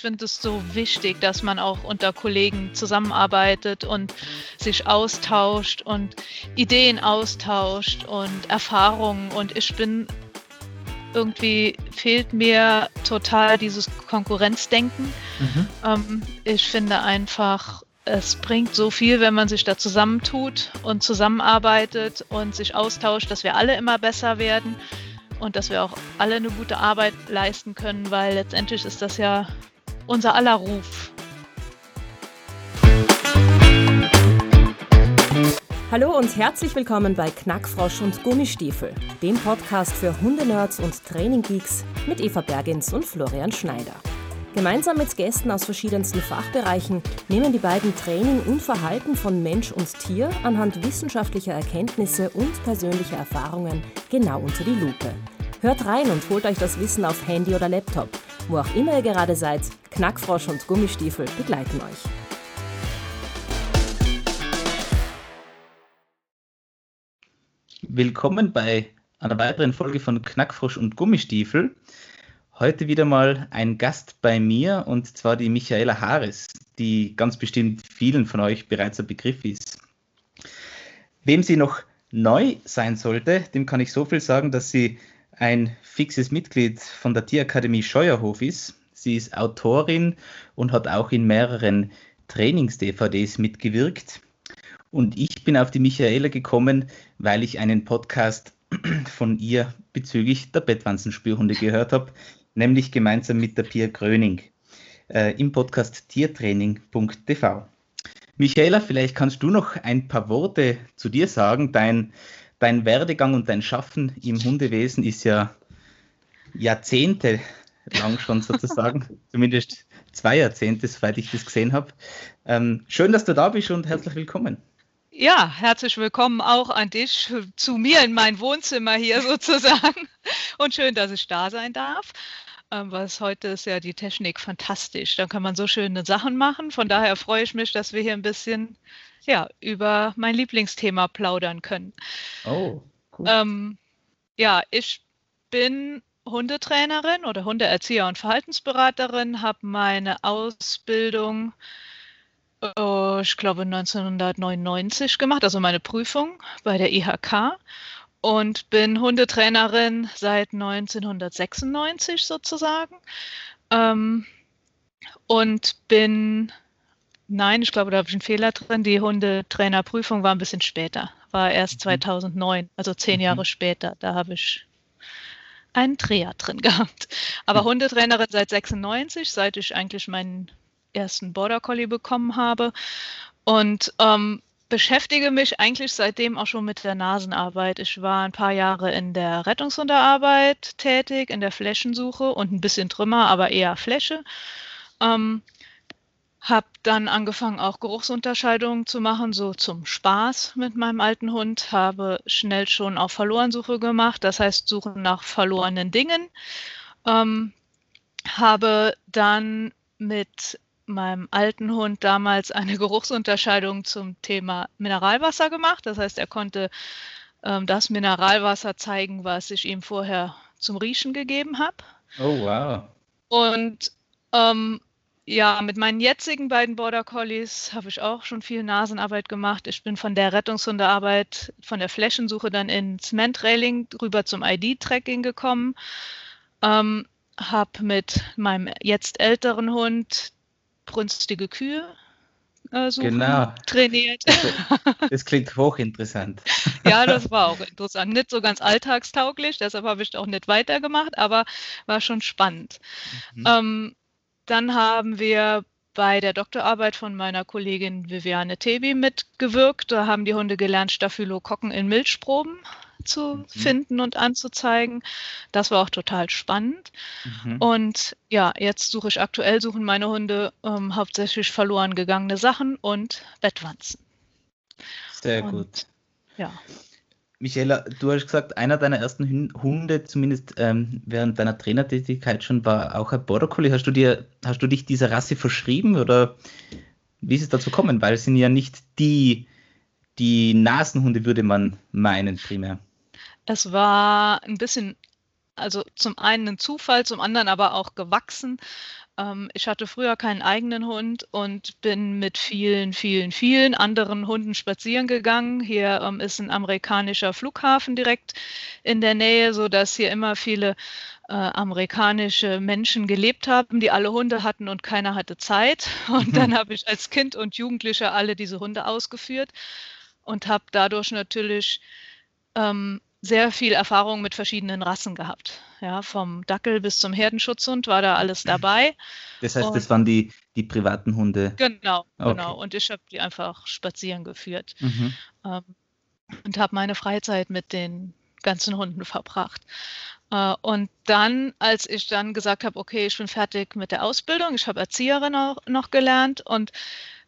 ich finde es so wichtig, dass man auch unter Kollegen zusammenarbeitet und sich austauscht und Ideen austauscht und Erfahrungen. Und ich bin irgendwie fehlt mir total dieses Konkurrenzdenken. Mhm. Ähm, ich finde einfach, es bringt so viel, wenn man sich da zusammentut und zusammenarbeitet und sich austauscht, dass wir alle immer besser werden und dass wir auch alle eine gute Arbeit leisten können, weil letztendlich ist das ja unser aller Ruf. Hallo und herzlich willkommen bei Knackfrosch und Gummistiefel, dem Podcast für Hundenerds und Traininggeeks mit Eva Bergens und Florian Schneider. Gemeinsam mit Gästen aus verschiedensten Fachbereichen nehmen die beiden Training und Verhalten von Mensch und Tier anhand wissenschaftlicher Erkenntnisse und persönlicher Erfahrungen genau unter die Lupe. Hört rein und holt euch das Wissen auf Handy oder Laptop. Wo auch immer ihr gerade seid, Knackfrosch und Gummistiefel begleiten euch. Willkommen bei einer weiteren Folge von Knackfrosch und Gummistiefel. Heute wieder mal ein Gast bei mir und zwar die Michaela Haares, die ganz bestimmt vielen von euch bereits ein Begriff ist. Wem sie noch neu sein sollte, dem kann ich so viel sagen, dass sie ein fixes Mitglied von der Tierakademie Scheuerhof ist. Sie ist Autorin und hat auch in mehreren Trainings-DVDs mitgewirkt. Und ich bin auf die Michaela gekommen, weil ich einen Podcast von ihr bezüglich der Bettwanzenspürhunde gehört habe, nämlich gemeinsam mit der Pia Gröning äh, im Podcast tiertraining.tv. Michaela, vielleicht kannst du noch ein paar Worte zu dir sagen. Dein, dein Werdegang und dein Schaffen im Hundewesen ist ja Jahrzehnte lang schon sozusagen, zumindest zwei Jahrzehnte, soweit ich das gesehen habe. Ähm, schön, dass du da bist und herzlich willkommen. Ja, herzlich willkommen auch an dich zu mir in mein Wohnzimmer hier sozusagen. Und schön, dass ich da sein darf. Ähm, was heute ist ja die Technik fantastisch. Da kann man so schöne Sachen machen. Von daher freue ich mich, dass wir hier ein bisschen ja, über mein Lieblingsthema plaudern können. Oh, cool. Ähm, ja, ich bin Hundetrainerin oder Hundeerzieher und Verhaltensberaterin, habe meine Ausbildung Oh, ich glaube 1999 gemacht, also meine Prüfung bei der IHK und bin Hundetrainerin seit 1996 sozusagen. Ähm, und bin, nein, ich glaube, da habe ich einen Fehler drin. Die Hundetrainerprüfung war ein bisschen später, war erst 2009, mhm. also zehn mhm. Jahre später. Da habe ich einen Dreher drin gehabt. Aber Hundetrainerin seit 96, seit ich eigentlich meinen ersten Border Collie bekommen habe. Und ähm, beschäftige mich eigentlich seitdem auch schon mit der Nasenarbeit. Ich war ein paar Jahre in der Rettungsunterarbeit tätig, in der Flächensuche und ein bisschen Trümmer, aber eher Fläche. Ähm, habe dann angefangen, auch Geruchsunterscheidungen zu machen, so zum Spaß mit meinem alten Hund. Habe schnell schon auch Verlorensuche gemacht, das heißt Suchen nach verlorenen Dingen. Ähm, habe dann mit meinem alten Hund damals eine Geruchsunterscheidung zum Thema Mineralwasser gemacht. Das heißt, er konnte ähm, das Mineralwasser zeigen, was ich ihm vorher zum Riechen gegeben habe. Oh, wow. Und ähm, ja, mit meinen jetzigen beiden Border Collies habe ich auch schon viel Nasenarbeit gemacht. Ich bin von der Rettungshundearbeit, von der Flächensuche dann ins Mentrailing rüber zum ID-Tracking gekommen. Ähm, habe mit meinem jetzt älteren Hund brünstige Kühe äh, suchen, genau. trainiert. Das klingt hochinteressant. ja, das war auch interessant. Nicht so ganz alltagstauglich, deshalb habe ich auch nicht weitergemacht, aber war schon spannend. Mhm. Ähm, dann haben wir bei der Doktorarbeit von meiner Kollegin Viviane Tebi mitgewirkt. Da haben die Hunde gelernt, Staphylokokken in Milchproben zu mhm. finden und anzuzeigen. Das war auch total spannend. Mhm. Und ja, jetzt suche ich aktuell, suchen meine Hunde ähm, hauptsächlich verloren gegangene Sachen und Bettwanzen. Sehr und, gut. Ja. Michaela, du hast gesagt, einer deiner ersten Hunde, zumindest ähm, während deiner Trainertätigkeit schon, war auch ein Border Collie. Hast du, dir, hast du dich dieser Rasse verschrieben oder wie ist es dazu gekommen? Weil es sind ja nicht die, die Nasenhunde, würde man meinen, primär. Es war ein bisschen, also zum einen ein Zufall, zum anderen aber auch gewachsen. Ähm, ich hatte früher keinen eigenen Hund und bin mit vielen, vielen, vielen anderen Hunden spazieren gegangen. Hier ähm, ist ein amerikanischer Flughafen direkt in der Nähe, sodass hier immer viele äh, amerikanische Menschen gelebt haben, die alle Hunde hatten und keiner hatte Zeit. Und mhm. dann habe ich als Kind und Jugendlicher alle diese Hunde ausgeführt und habe dadurch natürlich ähm, sehr viel Erfahrung mit verschiedenen Rassen gehabt. Ja, vom Dackel bis zum Herdenschutzhund war da alles dabei. Das heißt, und das waren die, die privaten Hunde? Genau, okay. genau. Und ich habe die einfach spazieren geführt mhm. ähm, und habe meine Freizeit mit den ganzen Hunden verbracht. Äh, und dann, als ich dann gesagt habe, okay, ich bin fertig mit der Ausbildung, ich habe Erzieherin auch noch gelernt und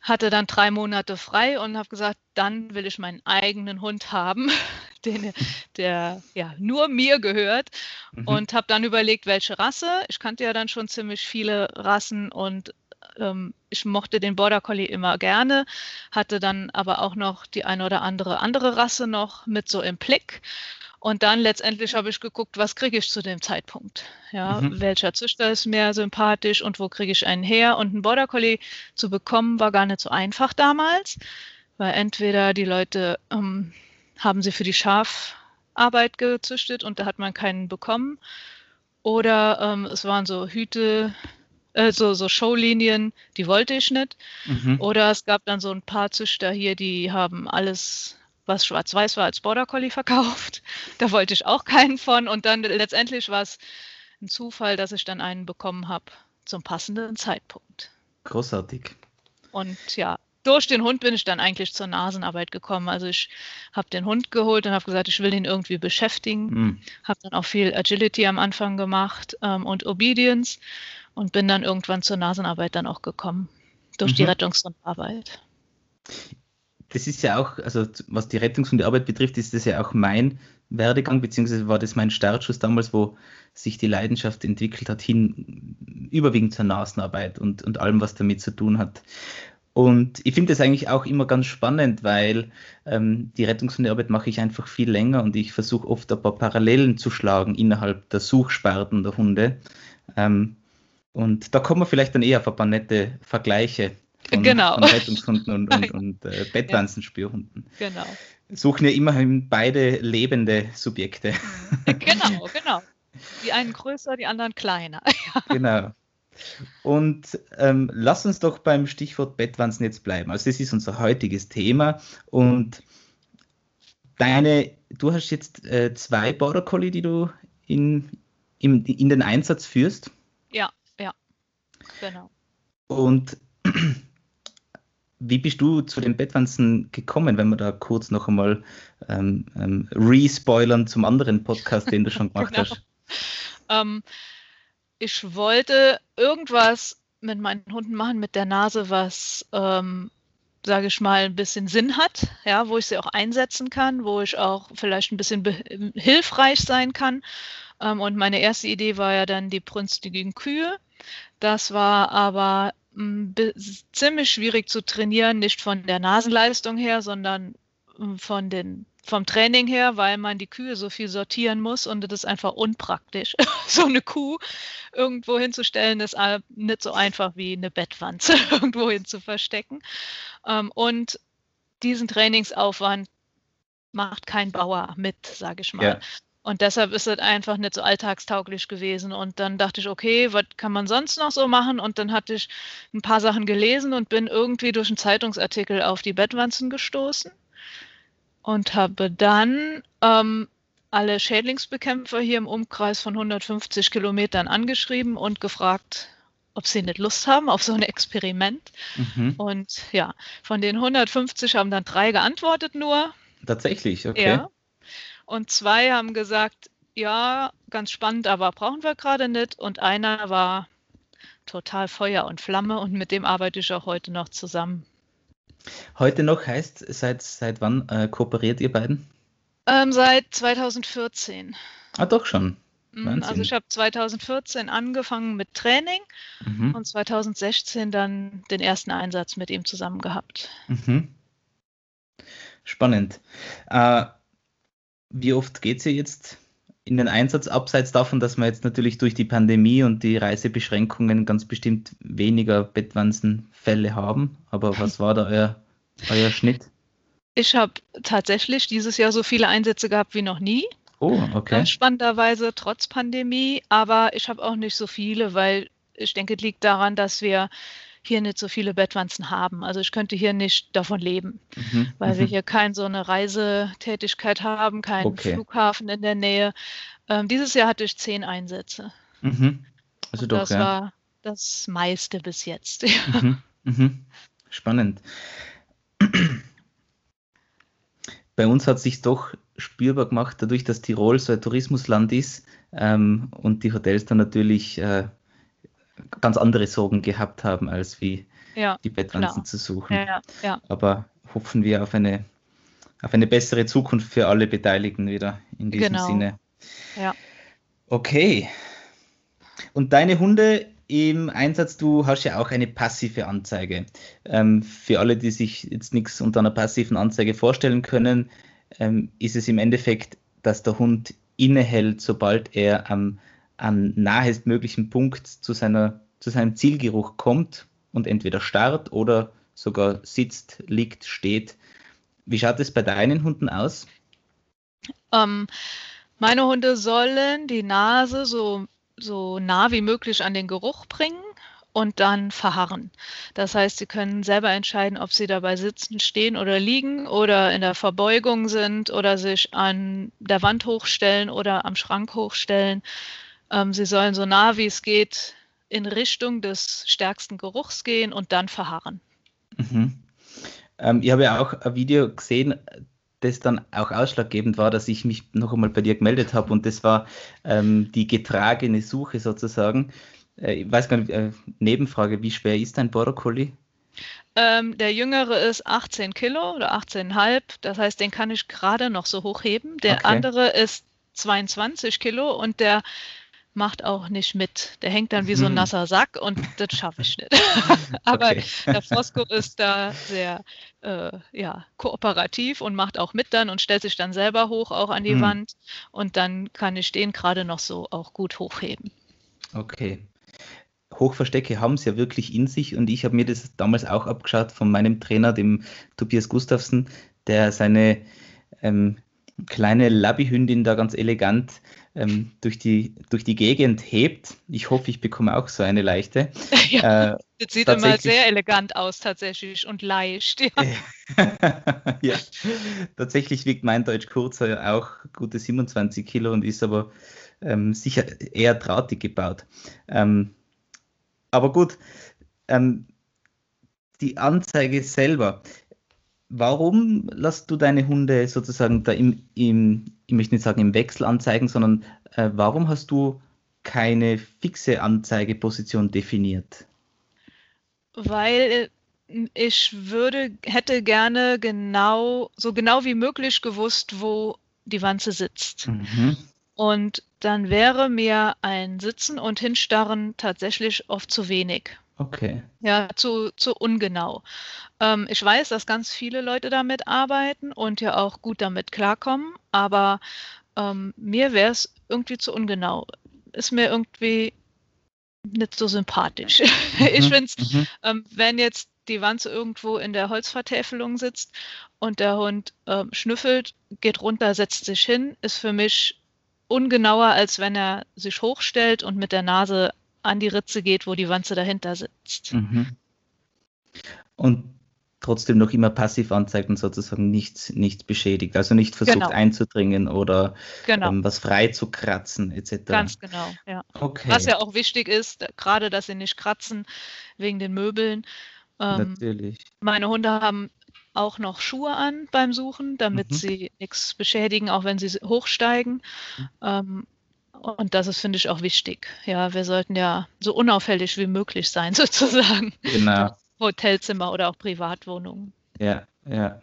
hatte dann drei Monate frei und habe gesagt, dann will ich meinen eigenen Hund haben, den, der ja nur mir gehört. Mhm. Und habe dann überlegt, welche Rasse. Ich kannte ja dann schon ziemlich viele Rassen und ähm, ich mochte den Border Collie immer gerne, hatte dann aber auch noch die eine oder andere andere Rasse noch mit so im Blick und dann letztendlich habe ich geguckt, was kriege ich zu dem Zeitpunkt? Ja, mhm. welcher Züchter ist mir sympathisch und wo kriege ich einen her? Und einen Border Collie zu bekommen war gar nicht so einfach damals, weil entweder die Leute ähm, haben sie für die Schafarbeit gezüchtet und da hat man keinen bekommen, oder ähm, es waren so Hüte, äh, so, so Showlinien, die wollte ich nicht. Mhm. Oder es gab dann so ein paar Züchter hier, die haben alles was schwarz-weiß war, als Border Collie verkauft. Da wollte ich auch keinen von. Und dann letztendlich war es ein Zufall, dass ich dann einen bekommen habe zum passenden Zeitpunkt. Großartig. Und ja, durch den Hund bin ich dann eigentlich zur Nasenarbeit gekommen. Also ich habe den Hund geholt und habe gesagt, ich will ihn irgendwie beschäftigen. Mhm. Habe dann auch viel Agility am Anfang gemacht ähm, und Obedience und bin dann irgendwann zur Nasenarbeit dann auch gekommen. Durch mhm. die Rettungshundarbeit das ist ja auch, also was die Rettungshundearbeit betrifft, ist das ja auch mein Werdegang, beziehungsweise war das mein Startschuss damals, wo sich die Leidenschaft entwickelt hat, hin überwiegend zur Nasenarbeit und, und allem, was damit zu tun hat. Und ich finde das eigentlich auch immer ganz spannend, weil ähm, die Rettungshundearbeit mache ich einfach viel länger und ich versuche oft ein paar Parallelen zu schlagen innerhalb der Suchsparten der Hunde. Ähm, und da kommen wir vielleicht dann eher auf ein paar nette Vergleiche von, genau. von Rettungshunden und, und, und äh, Bettwanzenspürhunden. Genau. Suchen ja immerhin beide lebende Subjekte. Genau, genau. Die einen größer, die anderen kleiner. genau. Und ähm, lass uns doch beim Stichwort Bettwanzen jetzt bleiben. Also das ist unser heutiges Thema. Und deine, du hast jetzt äh, zwei Border Collie, die du in, in, in den Einsatz führst. Ja, ja, genau. Und wie bist du zu den Bettwanzen gekommen, wenn wir da kurz noch einmal ähm, ähm, respoilern zum anderen Podcast, den du schon gemacht genau. hast? Ähm, ich wollte irgendwas mit meinen Hunden machen, mit der Nase, was, ähm, sage ich mal, ein bisschen Sinn hat, ja, wo ich sie auch einsetzen kann, wo ich auch vielleicht ein bisschen hilfreich sein kann. Ähm, und meine erste Idee war ja dann die brünstigen Kühe. Das war aber ziemlich schwierig zu trainieren, nicht von der Nasenleistung her, sondern hm, von den, vom Training her, weil man die Kühe so viel sortieren muss und das ist einfach unpraktisch. so eine Kuh irgendwo hinzustellen, ist nicht so einfach wie eine Bettwanze irgendwo hin zu verstecken. Ähm, und diesen Trainingsaufwand macht kein Bauer mit, sage ich mal. Ja. Und deshalb ist es einfach nicht so alltagstauglich gewesen. Und dann dachte ich, okay, was kann man sonst noch so machen? Und dann hatte ich ein paar Sachen gelesen und bin irgendwie durch einen Zeitungsartikel auf die Bettwanzen gestoßen und habe dann ähm, alle Schädlingsbekämpfer hier im Umkreis von 150 Kilometern angeschrieben und gefragt, ob sie nicht Lust haben auf so ein Experiment. Mhm. Und ja, von den 150 haben dann drei geantwortet nur. Tatsächlich, okay. Ja. Und zwei haben gesagt, ja, ganz spannend, aber brauchen wir gerade nicht. Und einer war total Feuer und Flamme und mit dem arbeite ich auch heute noch zusammen. Heute noch heißt, seit, seit wann äh, kooperiert ihr beiden? Ähm, seit 2014. Ah, doch schon. Mhm, Wahnsinn. Also ich habe 2014 angefangen mit Training mhm. und 2016 dann den ersten Einsatz mit ihm zusammen gehabt. Mhm. Spannend. Äh, wie oft geht sie jetzt in den Einsatz, abseits davon, dass wir jetzt natürlich durch die Pandemie und die Reisebeschränkungen ganz bestimmt weniger Bettwanzenfälle haben. Aber was war da euer, euer Schnitt? Ich habe tatsächlich dieses Jahr so viele Einsätze gehabt wie noch nie. Oh, okay. Spannenderweise trotz Pandemie, aber ich habe auch nicht so viele, weil ich denke, es liegt daran, dass wir hier nicht so viele Bettwanzen haben. Also ich könnte hier nicht davon leben, mhm, weil wir mhm. hier keine so eine Reisetätigkeit haben, keinen okay. Flughafen in der Nähe. Ähm, dieses Jahr hatte ich zehn Einsätze. Mhm. Also doch, das ja. war das meiste bis jetzt. Mhm, mhm. Spannend. Bei uns hat sich doch spürbar gemacht, dadurch, dass Tirol so ein Tourismusland ist ähm, und die Hotels dann natürlich äh, ganz andere Sorgen gehabt haben, als wie ja, die Bettwanzen klar. zu suchen. Ja, ja. Aber hoffen wir auf eine, auf eine bessere Zukunft für alle Beteiligten wieder in diesem genau. Sinne. Ja. Okay. Und deine Hunde im Einsatz, du hast ja auch eine passive Anzeige. Ähm, für alle, die sich jetzt nichts unter einer passiven Anzeige vorstellen können, ähm, ist es im Endeffekt, dass der Hund innehält, sobald er am am nahestmöglichen Punkt zu, seiner, zu seinem Zielgeruch kommt und entweder starrt oder sogar sitzt, liegt, steht. Wie schaut es bei deinen Hunden aus? Ähm, meine Hunde sollen die Nase so, so nah wie möglich an den Geruch bringen und dann verharren. Das heißt, sie können selber entscheiden, ob sie dabei sitzen, stehen oder liegen oder in der Verbeugung sind oder sich an der Wand hochstellen oder am Schrank hochstellen. Ähm, sie sollen so nah wie es geht in Richtung des stärksten Geruchs gehen und dann verharren. Mhm. Ähm, ich habe ja auch ein Video gesehen, das dann auch ausschlaggebend war, dass ich mich noch einmal bei dir gemeldet habe und das war ähm, die getragene Suche sozusagen. Äh, ich weiß gar nicht, äh, Nebenfrage, wie schwer ist dein Border Collie? Ähm, der jüngere ist 18 Kilo oder 18,5, das heißt, den kann ich gerade noch so hochheben. Der okay. andere ist 22 Kilo und der macht auch nicht mit. Der hängt dann wie so ein mhm. nasser Sack und das schaffe ich nicht. Aber okay. der Fosco ist da sehr äh, ja, kooperativ und macht auch mit dann und stellt sich dann selber hoch auch an die hm. Wand und dann kann ich den gerade noch so auch gut hochheben. Okay. Hochverstecke haben es ja wirklich in sich und ich habe mir das damals auch abgeschaut von meinem Trainer, dem Tobias Gustafsson, der seine ähm, kleine Labbyhündin da ganz elegant ähm, durch, die, durch die Gegend hebt. Ich hoffe, ich bekomme auch so eine leichte. Ja, äh, das sieht immer sehr elegant aus tatsächlich und leicht. Ja. ja. Tatsächlich wiegt mein Deutsch Kurzer auch gute 27 Kilo und ist aber ähm, sicher eher drahtig gebaut. Ähm, aber gut, ähm, die Anzeige selber warum lässt du deine Hunde sozusagen da im, im ich möchte nicht sagen im Wechsel anzeigen, sondern äh, warum hast du keine fixe Anzeigeposition definiert? Weil ich würde, hätte gerne genau, so genau wie möglich gewusst, wo die Wanze sitzt. Mhm. Und dann wäre mir ein Sitzen und Hinstarren tatsächlich oft zu wenig. Okay. Ja, zu, zu ungenau. Ähm, ich weiß, dass ganz viele Leute damit arbeiten und ja auch gut damit klarkommen, aber ähm, mir wäre es irgendwie zu ungenau. Ist mir irgendwie nicht so sympathisch. Mhm, ich finde es, mhm. ähm, wenn jetzt die Wanze irgendwo in der Holzvertäfelung sitzt und der Hund ähm, schnüffelt, geht runter, setzt sich hin, ist für mich ungenauer, als wenn er sich hochstellt und mit der Nase an die Ritze geht, wo die Wanze dahinter sitzt. Mhm. Und trotzdem noch immer passiv anzeigt und sozusagen nichts, nichts beschädigt. Also nicht versucht genau. einzudringen oder genau. ähm, was frei zu kratzen etc. Ganz genau, ja. Okay. Was ja auch wichtig ist, gerade dass sie nicht kratzen wegen den Möbeln. Ähm, Natürlich. Meine Hunde haben auch noch Schuhe an beim Suchen, damit mhm. sie nichts beschädigen, auch wenn sie hochsteigen. Mhm. Ähm, und das ist, finde ich, auch wichtig. Ja, wir sollten ja so unauffällig wie möglich sein, sozusagen. Genau. Hotelzimmer oder auch Privatwohnungen. Ja, ja,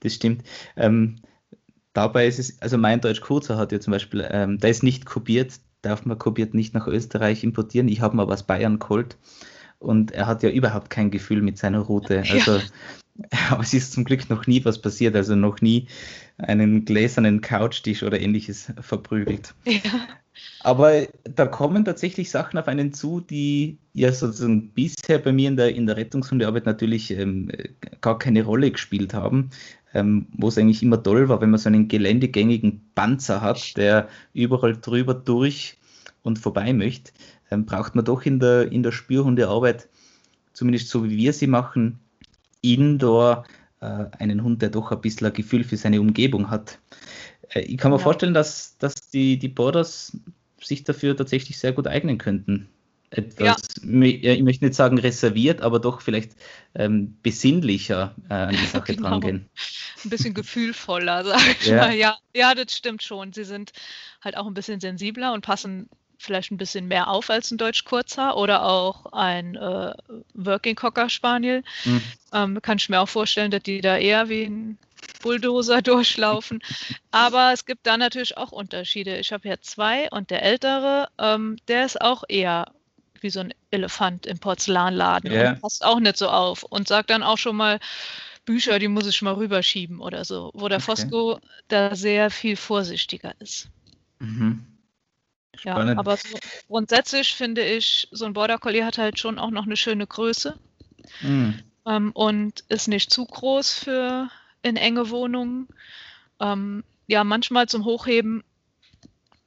das stimmt. Ähm, dabei ist es, also mein Deutsch Kurzer hat ja zum Beispiel, ähm, der ist nicht kopiert, darf man kopiert nicht nach Österreich importieren. Ich habe mal aus Bayern geholt und er hat ja überhaupt kein Gefühl mit seiner Route. Also ja. Aber es ist zum Glück noch nie was passiert, also noch nie einen gläsernen Couchtisch oder ähnliches verprügelt. Ja. Aber da kommen tatsächlich Sachen auf einen zu, die ja sozusagen bisher bei mir in der, in der Rettungshundearbeit natürlich ähm, gar keine Rolle gespielt haben. Ähm, wo es eigentlich immer toll war, wenn man so einen geländegängigen Panzer hat, der überall drüber durch und vorbei möchte, ähm, braucht man doch in der, in der Spürhundearbeit, zumindest so wie wir sie machen, indoor äh, einen Hund, der doch ein bisschen ein Gefühl für seine Umgebung hat. Äh, ich kann mir ja. vorstellen, dass, dass die, die Borders sich dafür tatsächlich sehr gut eignen könnten. Etwas, ja. ich möchte nicht sagen reserviert, aber doch vielleicht ähm, besinnlicher äh, an die Sache genau. drangehen. Ein bisschen gefühlvoller, sag ich ja. mal. Ja, ja, das stimmt schon. Sie sind halt auch ein bisschen sensibler und passen vielleicht ein bisschen mehr auf als ein Deutsch Kurzer oder auch ein äh, Working Cocker Spaniel. Mhm. Ähm, kann ich mir auch vorstellen, dass die da eher wie ein Bulldozer durchlaufen. Aber es gibt da natürlich auch Unterschiede. Ich habe hier zwei und der ältere, ähm, der ist auch eher wie so ein Elefant im Porzellanladen yeah. und passt auch nicht so auf und sagt dann auch schon mal, Bücher, die muss ich mal rüberschieben oder so, wo der okay. Fosco da sehr viel vorsichtiger ist. Mhm. Ja, aber so grundsätzlich finde ich, so ein Border Collie hat halt schon auch noch eine schöne Größe mm. ähm, und ist nicht zu groß für in enge Wohnungen. Ähm, ja, manchmal zum Hochheben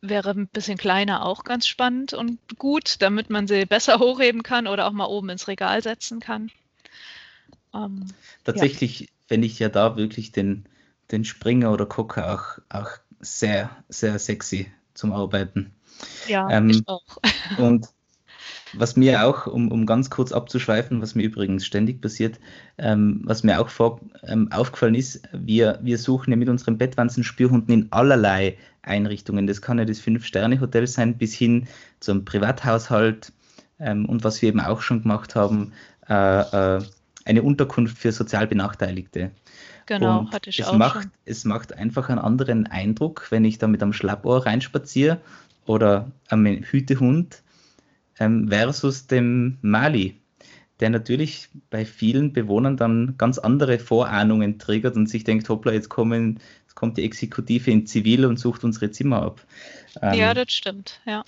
wäre ein bisschen kleiner auch ganz spannend und gut, damit man sie besser hochheben kann oder auch mal oben ins Regal setzen kann. Ähm, Tatsächlich ja. fände ich ja da wirklich den, den Springer oder Cocker auch, auch sehr, sehr sexy zum Arbeiten. Ja, ähm, ich auch. und was mir auch, um, um ganz kurz abzuschweifen, was mir übrigens ständig passiert, ähm, was mir auch vor, ähm, aufgefallen ist, wir, wir suchen ja mit unseren Bettwanzen-Spürhunden in allerlei Einrichtungen. Das kann ja das Fünf-Sterne-Hotel sein, bis hin zum Privathaushalt ähm, und was wir eben auch schon gemacht haben, äh, äh, eine Unterkunft für sozial Benachteiligte. Genau, und hatte ich es auch macht, schon. Es macht einfach einen anderen Eindruck, wenn ich da mit einem Schlappohr reinspaziere oder einem Hütehund ähm, versus dem Mali, der natürlich bei vielen Bewohnern dann ganz andere Vorahnungen triggert und sich denkt, hoppla, jetzt, kommen, jetzt kommt die Exekutive in Zivil und sucht unsere Zimmer ab. Ähm, ja, das stimmt, ja.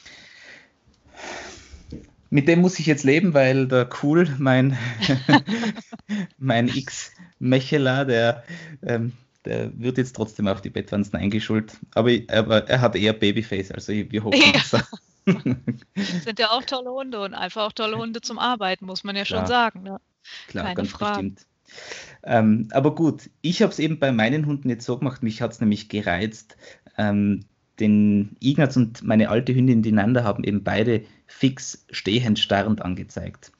Mit dem muss ich jetzt leben, weil der Cool, mein, mein X-Mechela, der, ähm, der wird jetzt trotzdem auf die Bettwanzen eingeschult. Aber, aber er hat eher Babyface, also wir hoffen, ja. sind ja auch tolle Hunde und einfach auch tolle Hunde zum Arbeiten, muss man ja Klar. schon sagen. Ne? Klar, Keine ganz Frage. bestimmt. Ähm, aber gut, ich habe es eben bei meinen Hunden jetzt so gemacht, mich hat es nämlich gereizt. Ähm, den Ignaz und meine alte Hündin, die Nanda, haben eben beide fix stehend starrend angezeigt.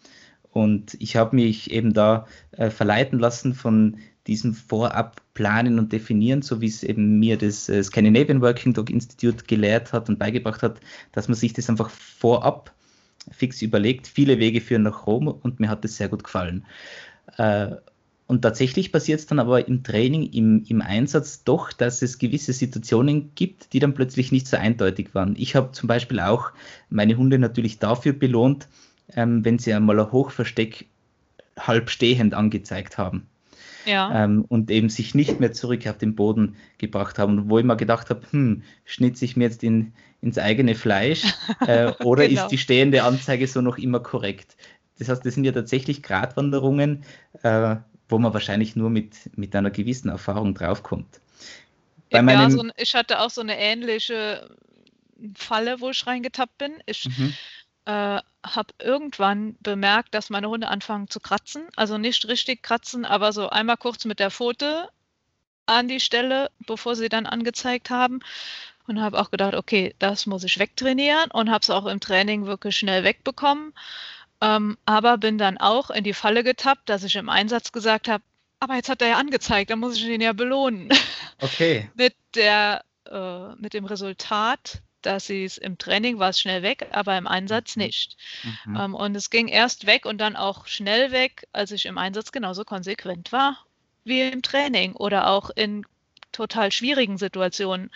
Und ich habe mich eben da äh, verleiten lassen von diesem Vorab planen und definieren, so wie es eben mir das äh, Scandinavian Working Dog Institute gelehrt hat und beigebracht hat, dass man sich das einfach vorab fix überlegt. Viele Wege führen nach Rom und mir hat das sehr gut gefallen. Äh, und tatsächlich passiert es dann aber im Training, im, im Einsatz doch, dass es gewisse Situationen gibt, die dann plötzlich nicht so eindeutig waren. Ich habe zum Beispiel auch meine Hunde natürlich dafür belohnt, ähm, wenn sie einmal ein Hochversteck halb stehend angezeigt haben ja. ähm, und eben sich nicht mehr zurück auf den Boden gebracht haben. Wo ich mir gedacht habe, hm, schnitze ich mir jetzt in, ins eigene Fleisch äh, oder genau. ist die stehende Anzeige so noch immer korrekt? Das heißt, das sind ja tatsächlich Gratwanderungen, äh, wo man wahrscheinlich nur mit, mit einer gewissen Erfahrung draufkommt. Bei ja, so ein, ich hatte auch so eine ähnliche Falle, wo ich reingetappt bin. Ich mhm äh, habe irgendwann bemerkt, dass meine Hunde anfangen zu kratzen. Also nicht richtig kratzen, aber so einmal kurz mit der Pfote an die Stelle, bevor sie dann angezeigt haben. Und habe auch gedacht, okay, das muss ich wegtrainieren und habe es auch im Training wirklich schnell wegbekommen. Ähm, aber bin dann auch in die Falle getappt, dass ich im Einsatz gesagt habe, aber jetzt hat er ja angezeigt, dann muss ich ihn ja belohnen. Okay. mit, der, äh, mit dem Resultat, dass sie es im Training war es schnell weg, aber im Einsatz mhm. nicht. Mhm. Ähm, und es ging erst weg und dann auch schnell weg, als ich im Einsatz genauso konsequent war wie im Training oder auch in total schwierigen Situationen.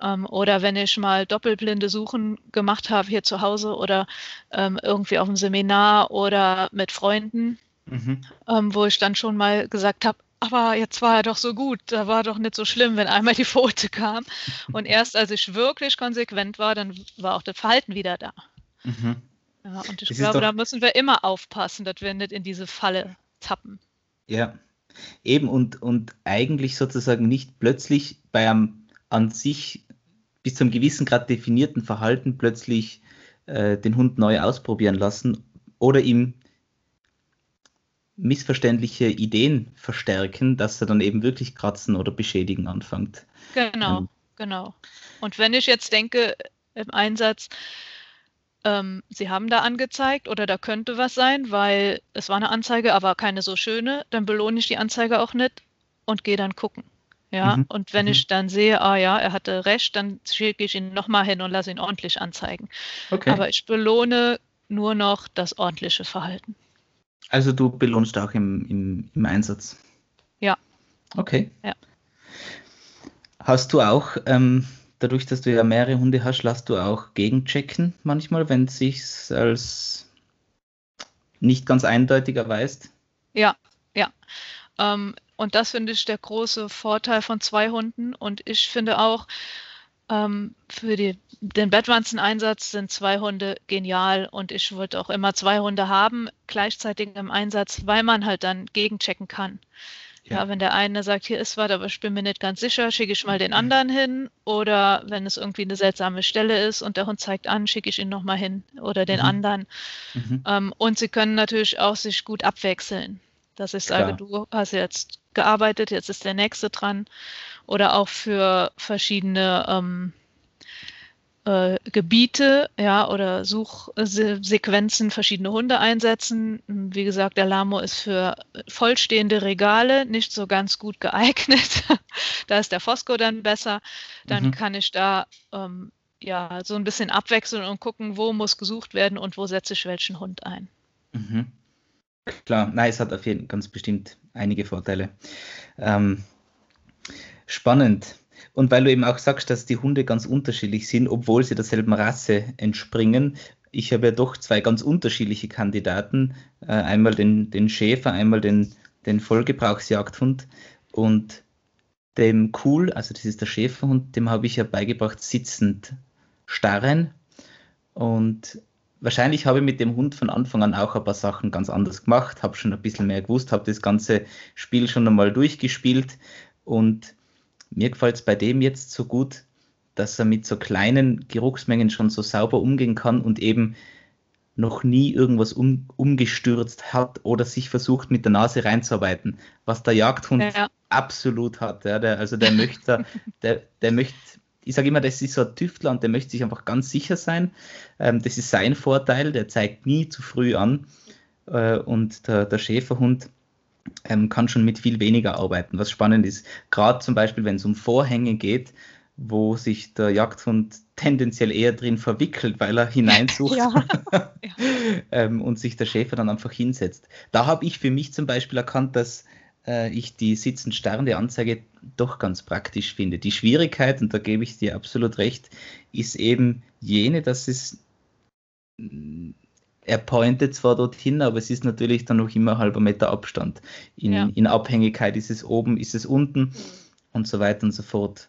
Ähm, oder wenn ich mal doppelblinde Suchen gemacht habe hier zu Hause oder ähm, irgendwie auf dem Seminar oder mit Freunden, mhm. Ähm, wo ich dann schon mal gesagt habe, aber jetzt war er doch so gut, da war doch nicht so schlimm, wenn einmal die Pfote kam. Und erst als ich wirklich konsequent war, dann war auch das Verhalten wieder da. Mhm. Ja, und ich das glaube, da müssen wir immer aufpassen, dass wir nicht in diese Falle tappen. Ja, eben und, und eigentlich sozusagen nicht plötzlich bei einem an sich bis zum gewissen Grad definierten Verhalten plötzlich äh, den Hund neu ausprobieren lassen oder ihm missverständliche Ideen verstärken, dass er dann eben wirklich kratzen oder beschädigen anfängt. Genau, ähm, genau. Und wenn ich jetzt denke im Einsatz, ähm, Sie haben da angezeigt oder da könnte was sein, weil es war eine Anzeige, aber keine so schöne, dann belohne ich die Anzeige auch nicht und gehe dann gucken. Ja, mhm. und wenn mhm. ich dann sehe, ah ja, er hatte recht, dann schicke ich ihn nochmal hin und lasse ihn ordentlich anzeigen. Okay. Aber ich belohne nur noch das ordentliche Verhalten. Also du belohnst auch im, im, im Einsatz? Ja. Okay. Ja. Hast du auch, ähm, dadurch, dass du ja mehrere Hunde hast, lässt du auch gegenchecken manchmal, wenn es sich als nicht ganz eindeutig erweist? Ja, ja. Ähm, und das finde ich der große Vorteil von zwei Hunden. Und ich finde auch, ähm, für die, den Bettwanzen-Einsatz sind zwei Hunde genial und ich wollte auch immer zwei Hunde haben, gleichzeitig im Einsatz, weil man halt dann gegenchecken kann. Ja. ja. wenn der eine sagt, hier ist was, aber ich bin mir nicht ganz sicher, schicke ich mal den anderen hin. Oder wenn es irgendwie eine seltsame Stelle ist und der Hund zeigt an, schicke ich ihn nochmal hin oder den mhm. anderen. Mhm. Ähm, und sie können natürlich auch sich gut abwechseln. Dass ich sage, Klar. du hast jetzt gearbeitet, jetzt ist der nächste dran oder auch für verschiedene ähm, äh, Gebiete, ja, oder Suchsequenzen verschiedene Hunde einsetzen. Wie gesagt, der Lamo ist für vollstehende Regale nicht so ganz gut geeignet. da ist der Fosco dann besser. Dann mhm. kann ich da ähm, ja so ein bisschen abwechseln und gucken, wo muss gesucht werden und wo setze ich welchen Hund ein. Mhm. Klar, nein, es hat auf jeden Fall ganz bestimmt einige Vorteile. Ähm, Spannend. Und weil du eben auch sagst, dass die Hunde ganz unterschiedlich sind, obwohl sie derselben Rasse entspringen. Ich habe ja doch zwei ganz unterschiedliche Kandidaten. Äh, einmal den, den Schäfer, einmal den, den Vollgebrauchsjagdhund. Und dem Cool, also das ist der Schäferhund, dem habe ich ja beigebracht, sitzend starren. Und wahrscheinlich habe ich mit dem Hund von Anfang an auch ein paar Sachen ganz anders gemacht, habe schon ein bisschen mehr gewusst, habe das ganze Spiel schon einmal durchgespielt und mir gefällt es bei dem jetzt so gut, dass er mit so kleinen Geruchsmengen schon so sauber umgehen kann und eben noch nie irgendwas um, umgestürzt hat oder sich versucht mit der Nase reinzuarbeiten, was der Jagdhund ja. absolut hat. Ja, der, also der möchte, der, der möchte, ich sage immer, das ist so ein Tüftler und der möchte sich einfach ganz sicher sein. Ähm, das ist sein Vorteil, der zeigt nie zu früh an. Äh, und der, der Schäferhund, ähm, kann schon mit viel weniger arbeiten. Was spannend ist, gerade zum Beispiel, wenn es um Vorhänge geht, wo sich der Jagdhund tendenziell eher drin verwickelt, weil er hineinsucht ja. ähm, und sich der Schäfer dann einfach hinsetzt. Da habe ich für mich zum Beispiel erkannt, dass äh, ich die sitzend starrende Anzeige doch ganz praktisch finde. Die Schwierigkeit, und da gebe ich dir absolut recht, ist eben jene, dass es er pointet zwar dorthin, aber es ist natürlich dann noch immer halber Meter Abstand. In, ja. in Abhängigkeit ist es oben, ist es unten und so weiter und so fort.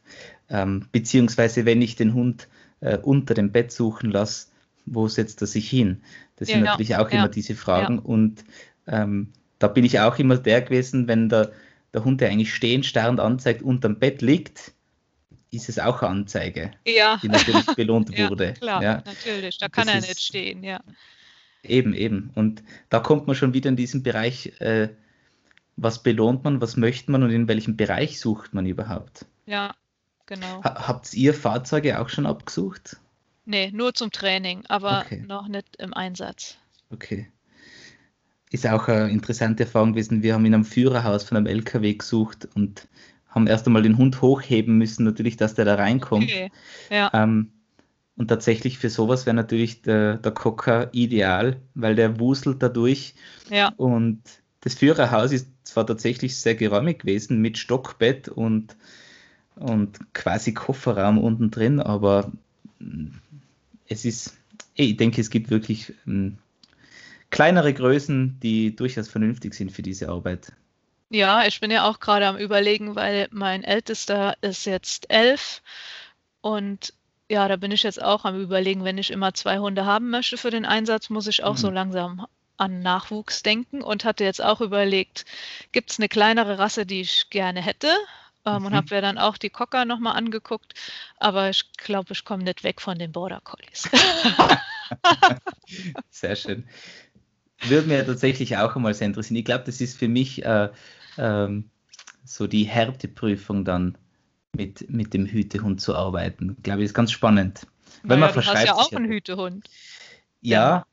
Ähm, beziehungsweise wenn ich den Hund äh, unter dem Bett suchen lasse, wo setzt er sich hin? Das ja, sind natürlich auch ja. immer diese Fragen und ähm, da bin ich auch immer der gewesen, wenn der, der Hund, der eigentlich stehend, starrend anzeigt, unterm Bett liegt, ist es auch eine Anzeige, ja. die natürlich belohnt wurde. Klar, ja, natürlich, da kann das er nicht stehen, ja. Eben, eben. Und da kommt man schon wieder in diesen Bereich, äh, was belohnt man, was möchte man und in welchem Bereich sucht man überhaupt. Ja, genau. Ha habt ihr Fahrzeuge auch schon abgesucht? Nee, nur zum Training, aber okay. noch nicht im Einsatz. Okay. Ist auch eine interessante Erfahrung gewesen. Wir haben in einem Führerhaus von einem LKW gesucht und haben erst einmal den Hund hochheben müssen, natürlich, dass der da reinkommt. Okay. Ja. Ähm, und tatsächlich für sowas wäre natürlich der, der Cocker ideal, weil der wuselt dadurch. Ja. Und das Führerhaus ist zwar tatsächlich sehr geräumig gewesen mit Stockbett und, und quasi Kofferraum unten drin, aber es ist, ich denke, es gibt wirklich ähm, kleinere Größen, die durchaus vernünftig sind für diese Arbeit. Ja, ich bin ja auch gerade am Überlegen, weil mein Ältester ist jetzt elf und ja, da bin ich jetzt auch am Überlegen, wenn ich immer zwei Hunde haben möchte für den Einsatz, muss ich auch mhm. so langsam an Nachwuchs denken und hatte jetzt auch überlegt, gibt es eine kleinere Rasse, die ich gerne hätte? Ähm, mhm. Und habe mir dann auch die Cocker nochmal angeguckt, aber ich glaube, ich komme nicht weg von den Border Collies. Sehr schön. Würde mir tatsächlich auch einmal sehr interessieren. Ich glaube, das ist für mich äh, ähm, so die Härteprüfung dann mit, mit dem Hütehund zu arbeiten. Ich glaube, ist ganz spannend. Weil naja, man du hast ja auch einen Hütehund. Ja,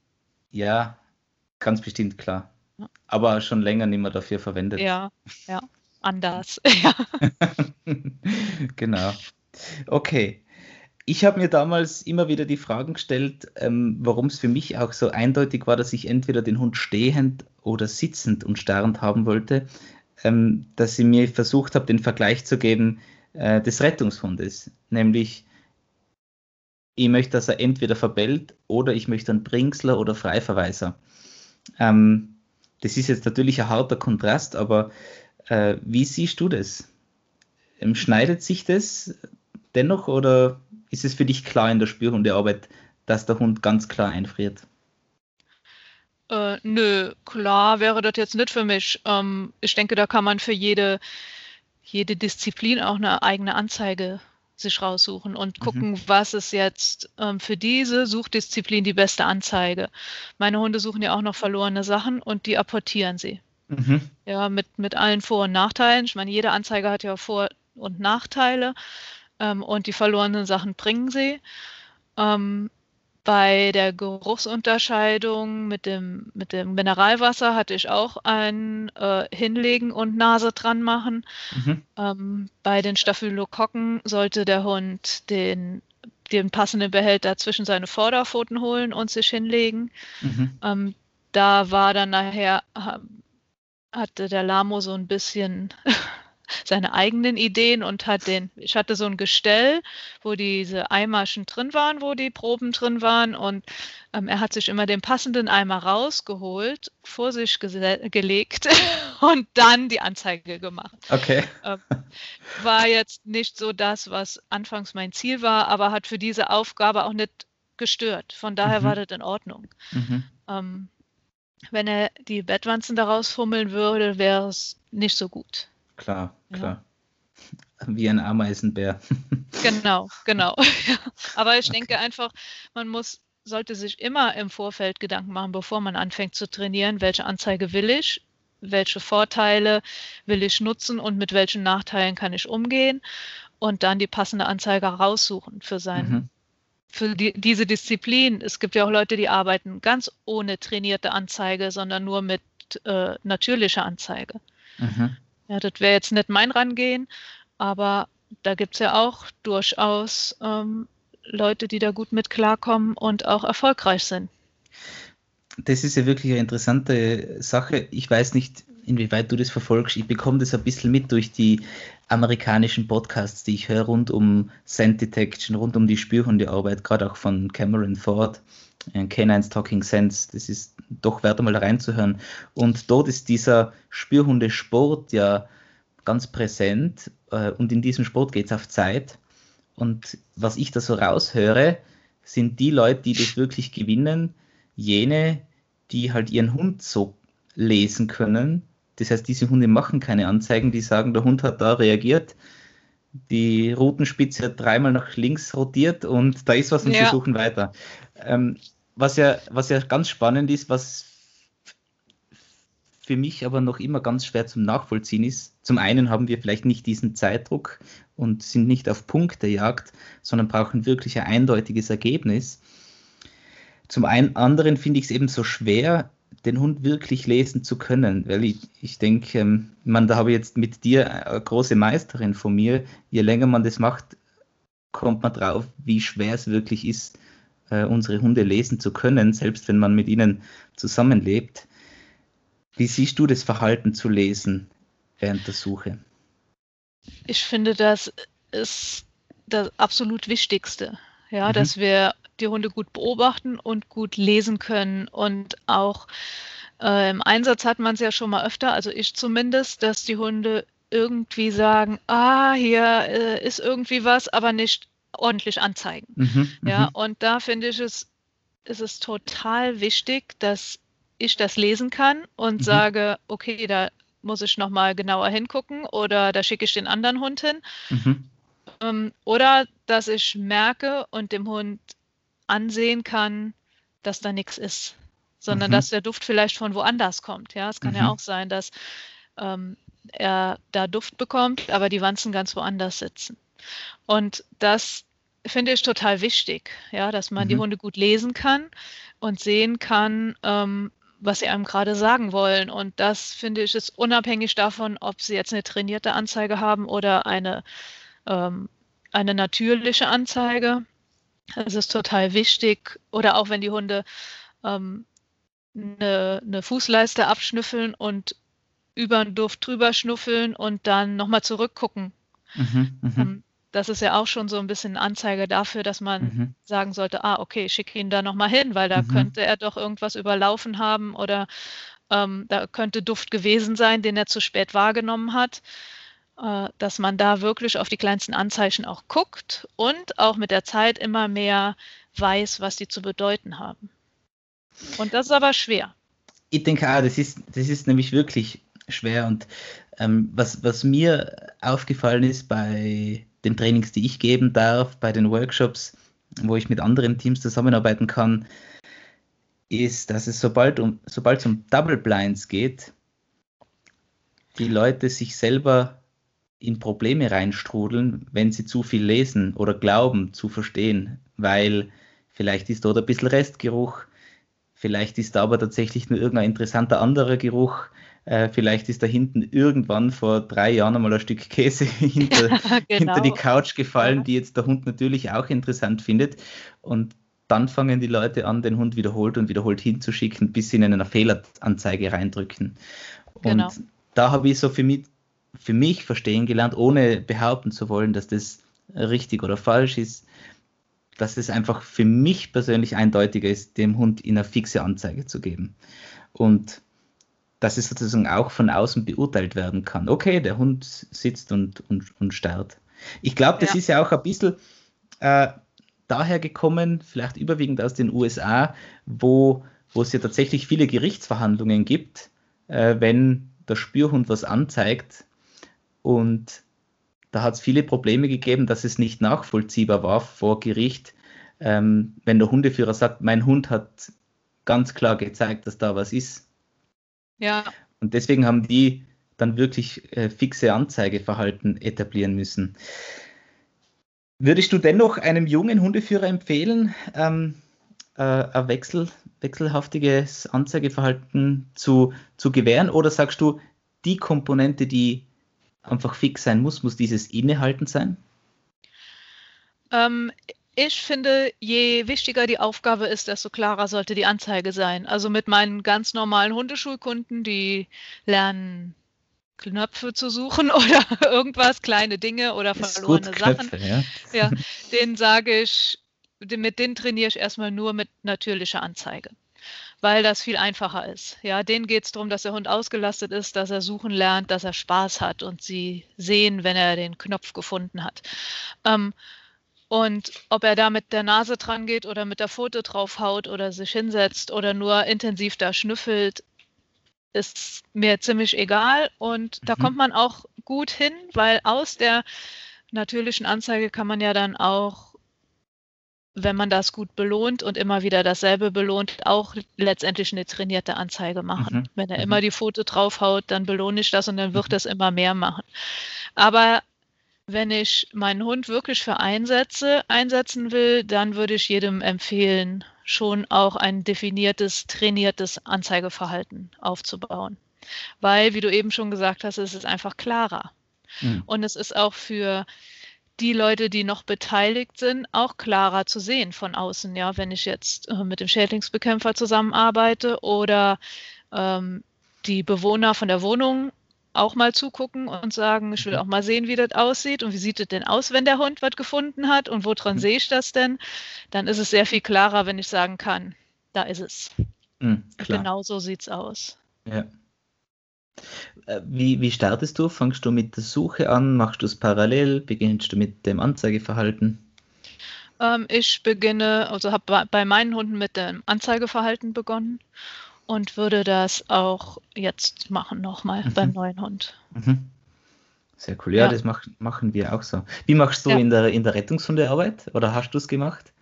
ja, ja, ganz bestimmt klar. Aber schon länger nicht mehr dafür verwendet. Ja, ja, anders. genau. Okay. Ich habe mir damals immer wieder die Fragen gestellt, ähm, warum es für mich auch so eindeutig war, dass ich entweder den Hund stehend oder sitzend und starrend haben wollte, ähm, dass ich mir versucht habe, den Vergleich zu geben äh, des Rettungshundes, nämlich ich möchte, dass er entweder verbellt oder ich möchte einen Bringsler oder Freiverweiser. Ähm, das ist jetzt natürlich ein harter Kontrast, aber äh, wie siehst du das? Ähm, schneidet sich das dennoch oder ist es für dich klar in der Spürhundearbeit, dass der Hund ganz klar einfriert? Äh, nö, klar wäre das jetzt nicht für mich. Ähm, ich denke, da kann man für jede, jede Disziplin auch eine eigene Anzeige sich raussuchen und mhm. gucken, mhm. was ist jetzt ähm, für diese Suchdisziplin die beste Anzeige. Meine Hunde suchen ja auch noch verlorene Sachen und die apportieren sie. Mhm. Ja, mit, mit allen Vor- und Nachteilen. Ich meine, jede Anzeige hat ja Vor- und Nachteile ähm, und die verlorenen Sachen bringen sie. Ähm, bei der Geruchsunterscheidung mit dem, mit dem Mineralwasser hatte ich auch ein äh, Hinlegen und Nase dran machen. Mhm. Ähm, bei den Staphylokokken sollte der Hund den, den passenden Behälter zwischen seine Vorderpfoten holen und sich hinlegen. Mhm. Ähm, da war dann nachher, hatte der Lamo so ein bisschen seine eigenen Ideen und hat den, ich hatte so ein Gestell, wo diese Eimerchen drin waren, wo die Proben drin waren und ähm, er hat sich immer den passenden Eimer rausgeholt, vor sich gelegt und dann die Anzeige gemacht. Okay. Ähm, war jetzt nicht so das, was anfangs mein Ziel war, aber hat für diese Aufgabe auch nicht gestört. Von daher mhm. war das in Ordnung. Mhm. Ähm, wenn er die Bettwanzen daraus fummeln würde, wäre es nicht so gut. Klar, klar. Ja. Wie ein Ameisenbär. Genau, genau. Aber ich okay. denke einfach, man muss, sollte sich immer im Vorfeld Gedanken machen, bevor man anfängt zu trainieren, welche Anzeige will ich, welche Vorteile will ich nutzen und mit welchen Nachteilen kann ich umgehen und dann die passende Anzeige raussuchen für sein, mhm. für die, diese Disziplin. Es gibt ja auch Leute, die arbeiten ganz ohne trainierte Anzeige, sondern nur mit äh, natürlicher Anzeige. Mhm. Ja, das wäre jetzt nicht mein Rangehen, aber da gibt es ja auch durchaus ähm, Leute, die da gut mit klarkommen und auch erfolgreich sind. Das ist ja wirklich eine interessante Sache. Ich weiß nicht, inwieweit du das verfolgst. Ich bekomme das ein bisschen mit durch die amerikanischen Podcasts, die ich höre rund um Scent Detection, rund um die Spürhundearbeit, gerade auch von Cameron Ford, Canines Talking Sense. Das ist doch wert, einmal reinzuhören. Und dort ist dieser Spürhundesport ja ganz präsent äh, und in diesem Sport geht es auf Zeit. Und was ich da so raushöre, sind die Leute, die das wirklich gewinnen, jene, die halt ihren Hund so lesen können. Das heißt, diese Hunde machen keine Anzeigen, die sagen, der Hund hat da reagiert, die Rutenspitze hat dreimal nach links rotiert und da ist was und ja. sie suchen weiter. Ähm, was, ja, was ja ganz spannend ist, was für mich aber noch immer ganz schwer zum Nachvollziehen ist. Zum einen haben wir vielleicht nicht diesen Zeitdruck und sind nicht auf Punktejagd, sondern brauchen wirklich ein eindeutiges Ergebnis. Zum einen anderen finde ich es eben so schwer, den Hund wirklich lesen zu können, weil ich, ich denke, ähm, man, da habe ich jetzt mit dir eine große Meisterin von mir. Je länger man das macht, kommt man drauf, wie schwer es wirklich ist, äh, unsere Hunde lesen zu können, selbst wenn man mit ihnen zusammenlebt. Wie siehst du das Verhalten zu lesen während der Suche? Ich finde, das ist das absolut Wichtigste, ja, mhm. dass wir die Hunde gut beobachten und gut lesen können und auch Äh, Im Einsatz hat man es ja schon mal öfter, also ich zumindest, dass die Hunde irgendwie sagen, ah, hier äh, ist irgendwie was, aber nicht ordentlich anzeigen. Mhm, ja, mhm. und da finde ich es, ist es total wichtig, dass ich das lesen kann und mhm. sage, okay, da muss ich nochmal genauer hingucken oder da schicke ich den anderen Hund hin. Mhm. Ähm, oder dass ich merke und dem Hund ansehen kann, dass da nichts ist, sondern mhm. dass der Duft vielleicht von woanders kommt. Ja, es kann ja auch sein, dass ähm, er da Duft bekommt, aber die Wanzen ganz woanders sitzen. Und das finde ich total wichtig, ja, dass man die mhm. Hunde gut lesen kann und sehen kann, ähm, was sie einem gerade sagen wollen. Und das finde ich ist unabhängig davon, ob sie jetzt eine trainierte Anzeige haben oder eine, ähm, eine natürliche Anzeige. Es ist total wichtig. Oder auch wenn die Hunde ähm, eine, eine Fußleiste abschnüffeln und über den Duft drüber schnuffeln und dann nochmal zurückgucken. Mhm, mh. Ähm, das ist ja auch schon so ein bisschen Anzeige dafür, dass man mhm. sagen sollte, ah, okay, schicke ihn da nochmal hin, weil da mhm. könnte er doch irgendwas überlaufen haben oder ähm, da könnte Duft gewesen sein, den er zu spät wahrgenommen hat. Äh, dass man da wirklich auf die kleinsten Anzeichen auch guckt und auch mit der Zeit immer mehr weiß, was die zu bedeuten haben. Und das ist aber schwer. Ich denke auch, das ist, das ist nämlich wirklich schwer. Und ähm, was, was mir aufgefallen ist bei den Trainings, die ich geben darf, bei den Workshops, wo ich mit anderen Teams zusammenarbeiten kann, ist, dass es sobald um, sobald es um Double Blinds geht, die Leute sich selber in Probleme reinstrudeln, wenn sie zu viel lesen oder glauben zu verstehen, weil vielleicht ist dort ein bisschen Restgeruch, vielleicht ist da aber tatsächlich nur irgendein interessanter anderer Geruch, äh, vielleicht ist da hinten irgendwann vor drei Jahren einmal ein Stück Käse hinter, genau. hinter die Couch gefallen, ja. die jetzt der Hund natürlich auch interessant findet. Und dann fangen die Leute an, den Hund wiederholt und wiederholt hinzuschicken, bis sie in eine Fehleranzeige reindrücken. Genau. Und da habe ich so für mich, für mich verstehen gelernt, ohne behaupten zu wollen, dass das richtig oder falsch ist, dass es einfach für mich persönlich eindeutiger ist, dem Hund in eine fixe Anzeige zu geben. Und dass es sozusagen auch von außen beurteilt werden kann. Okay, der Hund sitzt und, und, und starrt. Ich glaube, das ja. ist ja auch ein bisschen äh, daher gekommen, vielleicht überwiegend aus den USA, wo, wo es ja tatsächlich viele Gerichtsverhandlungen gibt, äh, wenn der Spürhund was anzeigt. Und da hat es viele Probleme gegeben, dass es nicht nachvollziehbar war vor Gericht, ähm, wenn der Hundeführer sagt, mein Hund hat ganz klar gezeigt, dass da was ist ja. Und deswegen haben die dann wirklich äh, fixe Anzeigeverhalten etablieren müssen. Würdest du dennoch einem jungen Hundeführer empfehlen, ähm, äh, ein Wechsel, wechselhaftiges Anzeigeverhalten zu, zu gewähren? Oder sagst du, die Komponente, die einfach fix sein muss, muss dieses Innehalten sein? Ähm, ich finde, je wichtiger die Aufgabe ist, desto klarer sollte die Anzeige sein. Also mit meinen ganz normalen Hundeschulkunden, die lernen Knöpfe zu suchen oder irgendwas, kleine Dinge oder verlorene Sachen. Knöpfe, ja. ja, denen sage ich, mit denen trainiere ich erstmal nur mit natürlicher Anzeige, weil das viel einfacher ist. Ja, denen geht es darum, dass der Hund ausgelastet ist, dass er suchen lernt, dass er Spaß hat und sie sehen, wenn er den Knopf gefunden hat. Ähm, und ob er da mit der Nase dran geht oder mit der Pfote draufhaut oder sich hinsetzt oder nur intensiv da schnüffelt, ist mir ziemlich egal. Und mhm. da kommt man auch gut hin, weil aus der natürlichen Anzeige kann man ja dann auch, wenn man das gut belohnt und immer wieder dasselbe belohnt, auch letztendlich eine trainierte Anzeige machen. Mhm. Wenn er mhm. immer die Pfote draufhaut, dann belohne ich das und dann wird mhm. das immer mehr machen. Aber wenn ich meinen Hund wirklich für Einsätze einsetzen will, dann würde ich jedem empfehlen, schon auch ein definiertes, trainiertes Anzeigeverhalten aufzubauen. Weil, wie du eben schon gesagt hast, es ist einfach klarer. Mhm. Und es ist auch für die Leute, die noch beteiligt sind, auch klarer zu sehen von außen. Ja, wenn ich jetzt äh, mit dem Schädlingsbekämpfer zusammenarbeite oder ähm, die Bewohner von der Wohnung auch mal zugucken und sagen, ich will mhm. auch mal sehen, wie das aussieht und wie sieht es denn aus, wenn der Hund was gefunden hat und woran mhm. sehe ich das denn? Dann ist es sehr viel klarer, wenn ich sagen kann, da ist es. Mhm, genau so sieht es aus. Ja. Äh, wie, wie startest du? Fangst du mit der Suche an? Machst du es parallel? Beginnst du mit dem Anzeigeverhalten? Ähm, ich beginne, also habe bei meinen Hunden mit dem Anzeigeverhalten begonnen und würde das auch jetzt machen nochmal mhm. beim neuen Hund. Mhm. Sehr cool. Ja, ja. das mach, machen wir auch so. Wie machst du ja. in, der, in der Rettungshundearbeit oder hast du es gemacht?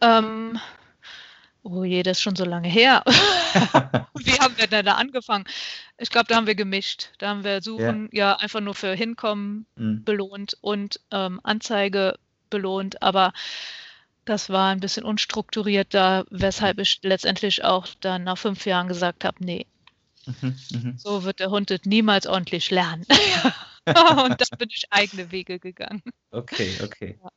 Ähm, oh je, das ist schon so lange her. Wie haben wir denn da angefangen? Ich glaube, da haben wir gemischt. Da haben wir Suchen ja, ja einfach nur für Hinkommen mhm. belohnt und ähm, Anzeige belohnt. Aber das war ein bisschen unstrukturiert da, weshalb ich letztendlich auch dann nach fünf Jahren gesagt habe, nee, mhm, mhm. so wird der Hund niemals ordentlich lernen. und da bin ich eigene Wege gegangen. Okay, okay. Ja.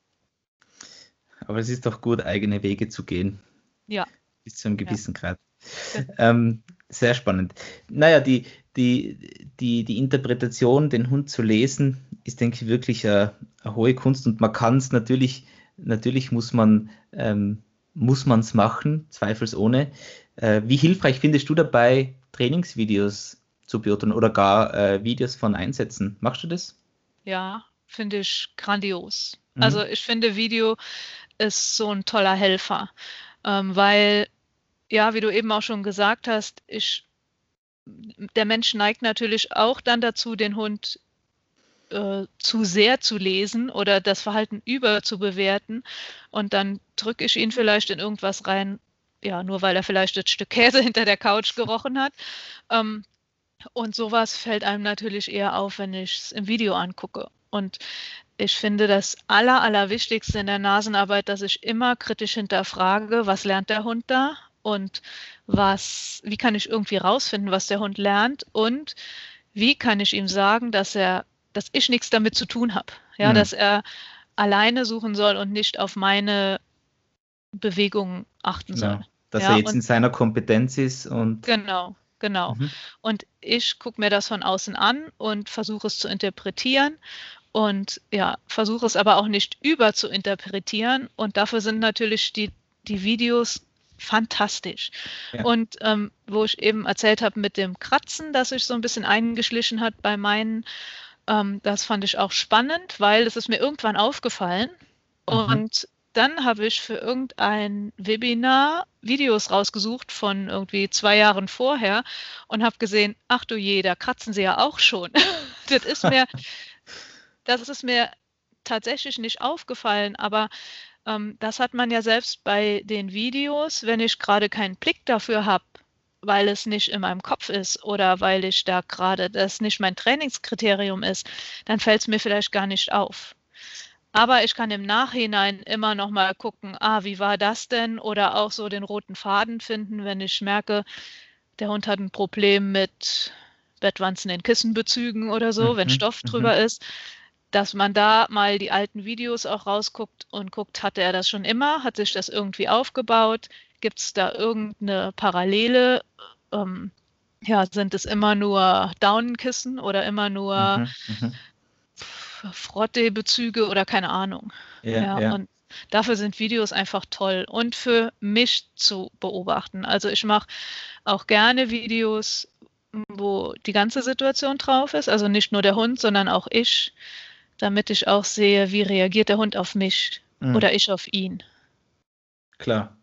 Aber es ist doch gut, eigene Wege zu gehen. Ja. Bis zu einem gewissen ja. Grad. ähm, sehr spannend. Naja, die, die, die, die Interpretation, den Hund zu lesen, ist, denke ich, wirklich eine, eine hohe Kunst und man kann es natürlich, natürlich muss man ähm, muss man es machen, zweifelsohne. Äh, wie hilfreich findest du dabei, Trainingsvideos zu beurteilen oder gar äh, Videos von Einsätzen? Machst du das? Ja, finde ich grandios. Mhm. Also ich finde, Video ist so ein toller Helfer, ähm, weil, ja, wie du eben auch schon gesagt hast, ich, der Mensch neigt natürlich auch dann dazu, den Hund äh, zu sehr zu lesen oder das Verhalten überzubewerten. Und dann drücke ich ihn vielleicht in irgendwas rein, ja, nur weil er vielleicht das Stück Käse hinter der Couch gerochen hat. Ähm, und sowas fällt einem natürlich eher auf, wenn ich es im Video angucke. Und ich finde das Aller, Allerwichtigste in der Nasenarbeit, dass ich immer kritisch hinterfrage, was lernt der Hund da und was, wie kann ich irgendwie rausfinden, was der Hund lernt und wie kann ich ihm sagen, dass er dass ich nichts damit zu tun habe. Ja, mhm. dass er alleine suchen soll und nicht auf meine Bewegungen achten soll. Ja, dass ja, er jetzt in seiner Kompetenz ist und. Genau, genau. Mhm. Und ich gucke mir das von außen an und versuche es zu interpretieren und ja, versuche es aber auch nicht über zu interpretieren. Und dafür sind natürlich die, die Videos fantastisch. Ja. Und ähm, wo ich eben erzählt habe mit dem Kratzen, dass sich so ein bisschen eingeschlichen hat bei meinen ähm, das fand ich auch spannend, weil es ist mir irgendwann aufgefallen. Mhm. Und dann habe ich für irgendein Webinar Videos rausgesucht von irgendwie zwei Jahren vorher und habe gesehen, ach du je, da kratzen sie ja auch schon. das ist mir, das ist mir tatsächlich nicht aufgefallen, aber ähm, das hat man ja selbst bei den Videos, wenn ich gerade keinen Blick dafür habe, weil es nicht in meinem Kopf ist oder weil ich da gerade das nicht mein Trainingskriterium ist, dann fällt es mir vielleicht gar nicht auf. Aber ich kann im Nachhinein immer noch mal gucken, ah, wie war das denn? Oder auch so den roten Faden finden, wenn ich merke, der Hund hat ein Problem mit Bettwanzen in Kissenbezügen oder so, mhm, wenn Stoff mhm. drüber ist, dass man da mal die alten Videos auch rausguckt und guckt, hatte er das schon immer? Hat sich das irgendwie aufgebaut? Gibt es da irgendeine Parallele? Ähm, ja, sind es immer nur Daunenkissen oder immer nur mhm, mhm. Frottee-Bezüge oder keine Ahnung. Ja, ja, ja. Und dafür sind Videos einfach toll und für mich zu beobachten. Also ich mache auch gerne Videos, wo die ganze Situation drauf ist, also nicht nur der Hund, sondern auch ich, damit ich auch sehe, wie reagiert der Hund auf mich mhm. oder ich auf ihn. Klar.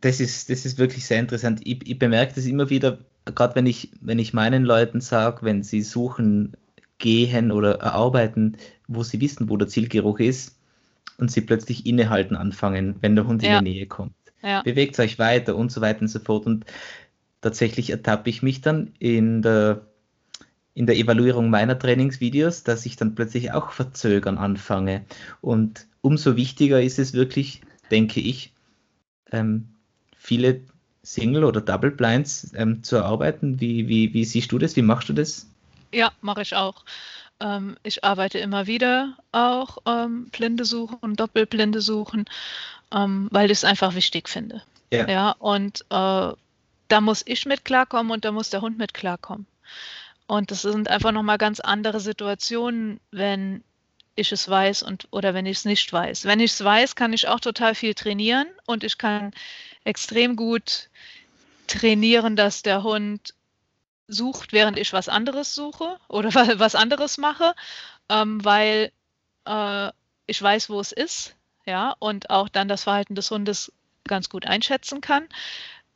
Das ist, das ist wirklich sehr interessant. Ich, ich bemerke das immer wieder, gerade wenn ich, wenn ich meinen Leuten sage, wenn sie suchen, gehen oder arbeiten, wo sie wissen, wo der Zielgeruch ist und sie plötzlich innehalten anfangen, wenn der Hund ja. in die Nähe kommt. Ja. Bewegt euch weiter und so weiter und so fort. Und tatsächlich ertappe ich mich dann in der, in der Evaluierung meiner Trainingsvideos, dass ich dann plötzlich auch verzögern anfange. Und umso wichtiger ist es wirklich, denke ich, ähm, viele Single- oder Double Blinds ähm, zu erarbeiten. Wie, wie, wie siehst du das? Wie machst du das? Ja, mache ich auch. Ähm, ich arbeite immer wieder auch ähm, Blinde suchen, Doppelblinde suchen, ähm, weil ich es einfach wichtig finde. Ja. ja und äh, da muss ich mit klarkommen und da muss der Hund mit klarkommen. Und das sind einfach nochmal ganz andere Situationen, wenn ich es weiß und oder wenn ich es nicht weiß. Wenn ich es weiß, kann ich auch total viel trainieren und ich kann extrem gut trainieren, dass der Hund sucht, während ich was anderes suche oder was anderes mache, ähm, weil äh, ich weiß, wo es ist, ja, und auch dann das Verhalten des Hundes ganz gut einschätzen kann.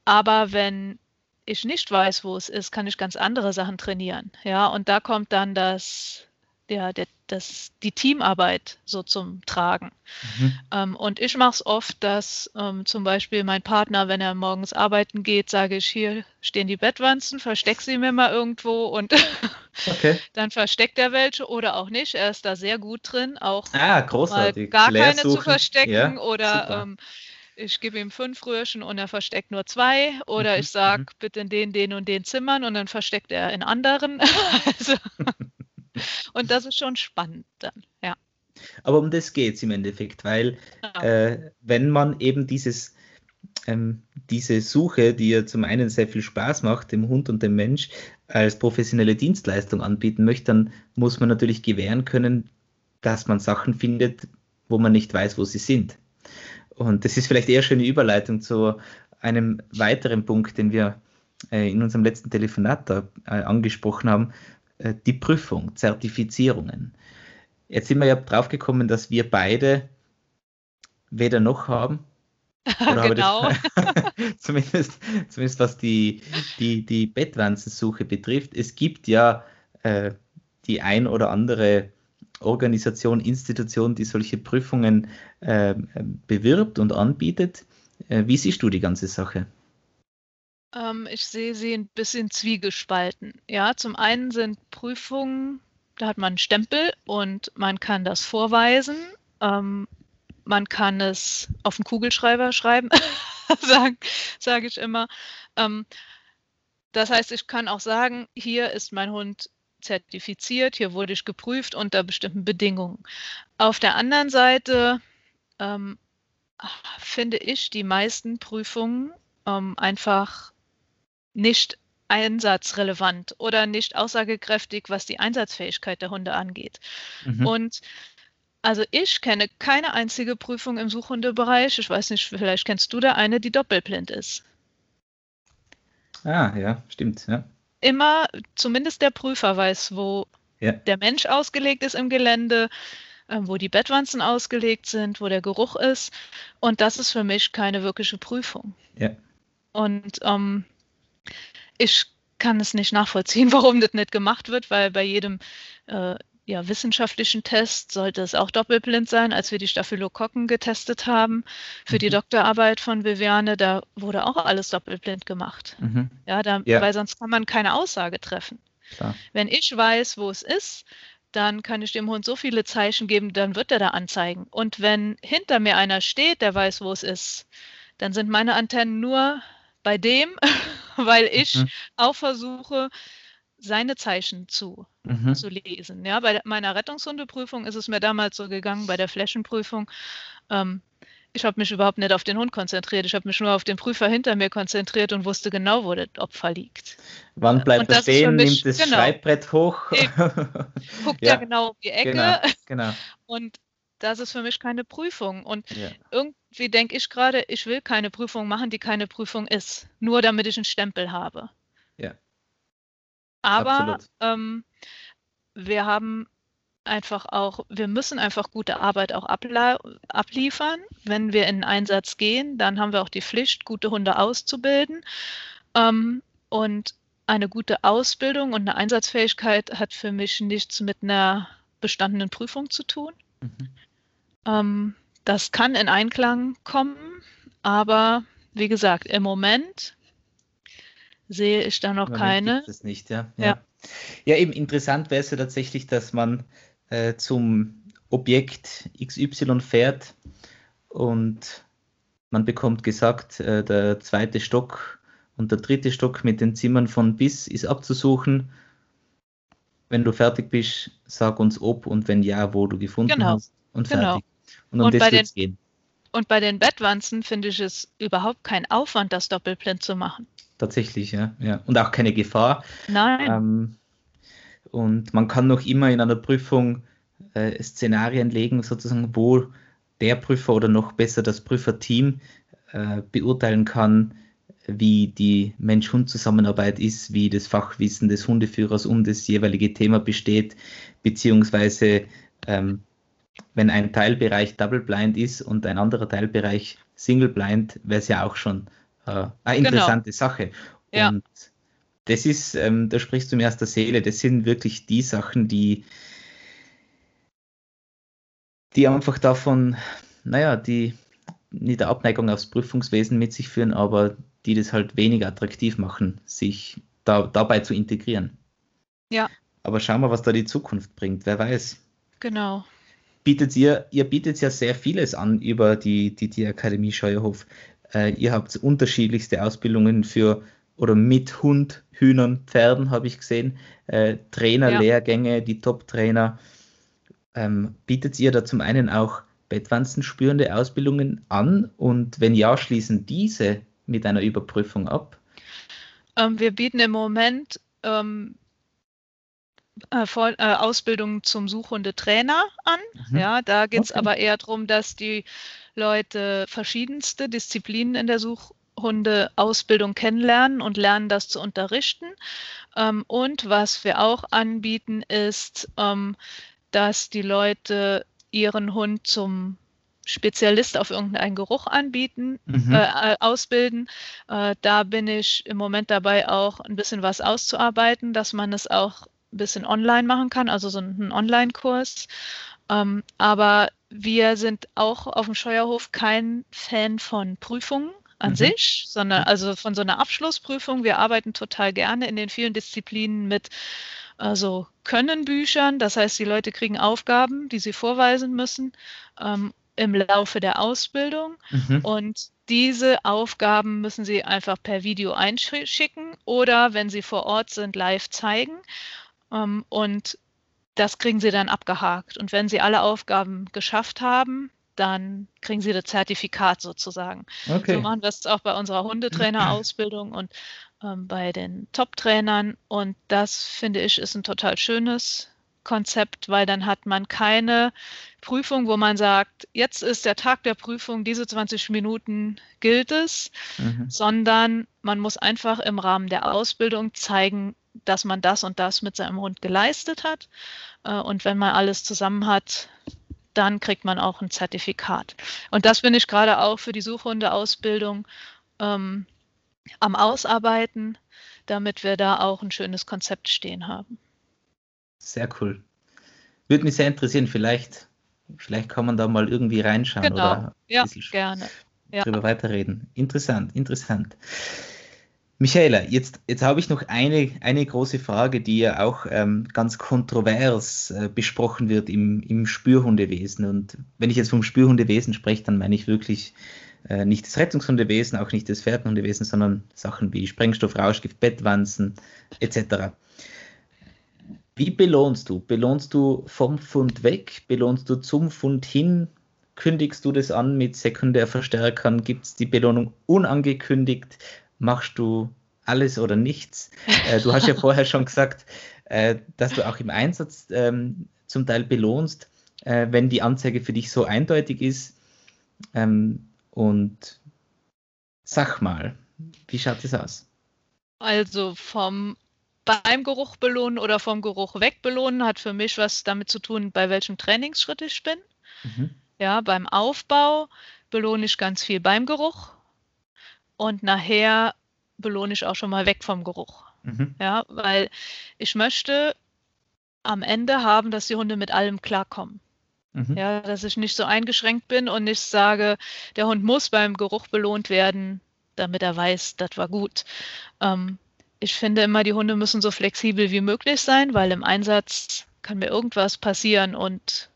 Aber wenn ich nicht weiß, wo es ist, kann ich ganz andere Sachen trainieren, ja, und da kommt dann das der, der, das, die Teamarbeit so zum Tragen. Mhm. Ähm, und ich mache es oft, dass ähm, zum Beispiel mein Partner, wenn er morgens arbeiten geht, sage ich, hier stehen die Bettwanzen, versteck sie mir mal irgendwo und okay. dann versteckt er welche oder auch nicht. Er ist da sehr gut drin, auch ah, großartig. gar keine zu verstecken ja, oder ähm, ich gebe ihm fünf Röhrchen und er versteckt nur zwei. Oder mhm. ich sage, mhm. bitte in den, den und den Zimmern und dann versteckt er in anderen. also, und das ist schon spannend dann, ja. Aber um das geht es im Endeffekt, weil ja. äh, wenn man eben dieses, ähm, diese Suche, die ja zum einen sehr viel Spaß macht, dem Hund und dem Mensch, als professionelle Dienstleistung anbieten möchte, dann muss man natürlich gewähren können, dass man Sachen findet, wo man nicht weiß, wo sie sind. Und das ist vielleicht eher schon eine Überleitung zu einem weiteren Punkt, den wir äh, in unserem letzten Telefonat da, äh, angesprochen haben, die Prüfung, Zertifizierungen. Jetzt sind wir ja drauf gekommen, dass wir beide weder noch haben. genau. zumindest, zumindest was die, die, die Bettwanzensuche betrifft. Es gibt ja äh, die ein oder andere Organisation, Institution, die solche Prüfungen äh, bewirbt und anbietet. Äh, wie siehst du die ganze Sache? Ähm, ich sehe sie ein bisschen zwiegespalten. Ja, zum einen sind Prüfungen, da hat man einen Stempel und man kann das vorweisen. Ähm, man kann es auf den Kugelschreiber schreiben, sage sag ich immer. Ähm, das heißt, ich kann auch sagen, hier ist mein Hund zertifiziert, hier wurde ich geprüft unter bestimmten Bedingungen. Auf der anderen Seite ähm, finde ich die meisten Prüfungen ähm, einfach nicht einsatzrelevant oder nicht aussagekräftig, was die Einsatzfähigkeit der Hunde angeht. Mhm. Und also ich kenne keine einzige Prüfung im Suchhundebereich, ich weiß nicht, vielleicht kennst du da eine, die doppelblind ist. Ah, ja, stimmt, ja. Immer, zumindest der Prüfer weiß, wo ja. der Mensch ausgelegt ist im Gelände, äh, wo die Bettwanzen ausgelegt sind, wo der Geruch ist. Und das ist für mich keine wirkliche Prüfung. Ja. Und ähm, ich kann es nicht nachvollziehen, warum das nicht gemacht wird, weil bei jedem äh, ja, wissenschaftlichen Test sollte es auch doppelblind sein, als wir die Staphylokokken getestet haben. Für mhm. die Doktorarbeit von Viviane, da wurde auch alles doppelblind gemacht. Mhm. Ja, da, ja, weil sonst kann man keine Aussage treffen. Klar. Wenn ich weiß, wo es ist, dann kann ich dem Hund so viele Zeichen geben, dann wird er da anzeigen. Und wenn hinter mir einer steht, der weiß, wo es ist, dann sind meine Antennen nur bei dem, weil ich mhm. auch versuche, seine Zeichen zu, mhm. zu lesen. Ja, bei meiner Rettungshundeprüfung ist es mir damals so gegangen, bei der Flächenprüfung. Ähm, ich habe mich überhaupt nicht auf den Hund konzentriert. Ich habe mich nur auf den Prüfer hinter mir konzentriert und wusste genau, wo das Opfer liegt. Wann bleibt er stehen, mich, nimmt das genau, Schreibbrett hoch? Guckt ja. genau um die Ecke. Genau, genau. Und das ist für mich keine Prüfung. Und ja. irgendwie denke ich gerade, ich will keine Prüfung machen, die keine Prüfung ist. Nur damit ich einen Stempel habe. Ja. Aber ähm, wir haben einfach auch, wir müssen einfach gute Arbeit auch abliefern. Wenn wir in den Einsatz gehen, dann haben wir auch die Pflicht, gute Hunde auszubilden. Ähm, und eine gute Ausbildung und eine Einsatzfähigkeit hat für mich nichts mit einer bestandenen Prüfung zu tun. Mhm. Ähm, das kann in Einklang kommen, aber wie gesagt, im Moment sehe ich da noch Moment keine. Gibt es nicht, ja. Ja, ja. ja eben interessant wäre es ja tatsächlich, dass man äh, zum Objekt XY fährt und man bekommt gesagt, äh, der zweite Stock und der dritte Stock mit den Zimmern von bis ist abzusuchen. Wenn du fertig bist, sag uns ob und wenn ja, wo du gefunden genau. hast und genau. fertig. Und um und das wird gehen. Und bei den Bettwanzen finde ich es überhaupt kein Aufwand, das doppelblind zu machen. Tatsächlich, ja. ja. Und auch keine Gefahr. Nein. Ähm, und man kann noch immer in einer Prüfung äh, Szenarien legen, sozusagen, wo der Prüfer oder noch besser das Prüferteam äh, beurteilen kann, wie die Mensch-Hund-Zusammenarbeit ist, wie das Fachwissen des Hundeführers um das jeweilige Thema besteht, beziehungsweise ähm, wenn ein Teilbereich Double Blind ist und ein anderer Teilbereich Single Blind, wäre es ja auch schon äh, eine genau. interessante genau. Sache. Ja. Und das ist, ähm, da sprichst du mir aus der Seele, das sind wirklich die Sachen, die, die einfach davon, naja, die nicht der Abneigung aufs Prüfungswesen mit sich führen, aber die das halt weniger attraktiv machen, sich da, dabei zu integrieren. Ja. Aber schauen wir, was da die Zukunft bringt, wer weiß. Genau. Bietet ihr, ihr bietet ja sehr vieles an über die, die, die Akademie Scheuerhof. Äh, ihr habt unterschiedlichste Ausbildungen für oder mit Hund, Hühnern, Pferden, habe ich gesehen. Äh, Trainerlehrgänge, ja. die Top-Trainer. Ähm, bietet ihr da zum einen auch bettwanzenspürende Ausbildungen an? Und wenn ja, schließen diese mit einer Überprüfung ab? Ähm, wir bieten im Moment ähm, äh, Voll, äh, Ausbildung zum Suchhundetrainer an. Mhm. Ja, da geht es okay. aber eher darum, dass die Leute verschiedenste Disziplinen in der Suchhundeausbildung kennenlernen und lernen, das zu unterrichten. Ähm, und was wir auch anbieten, ist, ähm, dass die Leute ihren Hund zum Spezialist auf irgendeinen Geruch anbieten, mhm. äh, ausbilden. Äh, da bin ich im Moment dabei, auch ein bisschen was auszuarbeiten, dass man es auch ein bisschen online machen kann, also so einen Online-Kurs. Ähm, aber wir sind auch auf dem Scheuerhof kein Fan von Prüfungen an mhm. sich, sondern also von so einer Abschlussprüfung. Wir arbeiten total gerne in den vielen Disziplinen mit also können Büchern, das heißt, die Leute kriegen Aufgaben, die sie vorweisen müssen ähm, im Laufe der Ausbildung. Mhm. Und diese Aufgaben müssen sie einfach per Video einschicken oder wenn sie vor Ort sind, live zeigen. Ähm, und das kriegen sie dann abgehakt. Und wenn sie alle Aufgaben geschafft haben, dann kriegen sie das Zertifikat sozusagen. Okay. So machen wir es auch bei unserer Hundetrainerausbildung und ähm, bei den Top-Trainern. Und das finde ich ist ein total schönes Konzept, weil dann hat man keine Prüfung, wo man sagt, jetzt ist der Tag der Prüfung, diese 20 Minuten gilt es, mhm. sondern man muss einfach im Rahmen der Ausbildung zeigen, dass man das und das mit seinem Hund geleistet hat. Äh, und wenn man alles zusammen hat, dann kriegt man auch ein Zertifikat. Und das bin ich gerade auch für die Suchhundeausbildung ähm, am Ausarbeiten, damit wir da auch ein schönes Konzept stehen haben. Sehr cool. Würde mich sehr interessieren, vielleicht, vielleicht kann man da mal irgendwie reinschauen genau. oder ja, gerne. Ja. drüber weiterreden. Interessant, interessant. Michaela, jetzt, jetzt habe ich noch eine, eine große Frage, die ja auch ähm, ganz kontrovers äh, besprochen wird im, im Spürhundewesen. Und wenn ich jetzt vom Spürhundewesen spreche, dann meine ich wirklich äh, nicht das Rettungshundewesen, auch nicht das Pferdenhundewesen, sondern Sachen wie Sprengstoff, Rauschgift, Bettwanzen etc. Wie belohnst du? Belohnst du vom Fund weg? Belohnst du zum Fund hin? Kündigst du das an mit Sekundärverstärkern? Gibt es die Belohnung unangekündigt? Machst du alles oder nichts? Äh, du hast ja vorher schon gesagt, äh, dass du auch im Einsatz ähm, zum Teil belohnst, äh, wenn die Anzeige für dich so eindeutig ist. Ähm, und sag mal, wie schaut es aus? Also vom beim Geruch belohnen oder vom Geruch weg belohnen hat für mich was damit zu tun, bei welchem Trainingsschritt ich bin. Mhm. Ja, beim Aufbau belohne ich ganz viel beim Geruch und nachher belohne ich auch schon mal weg vom Geruch. Mhm. Ja, weil ich möchte am Ende haben, dass die Hunde mit allem klarkommen. Mhm. Ja, dass ich nicht so eingeschränkt bin und nicht sage, der Hund muss beim Geruch belohnt werden, damit er weiß, das war gut. Ähm, ich finde immer, die Hunde müssen so flexibel wie möglich sein, weil im Einsatz kann mir irgendwas passieren und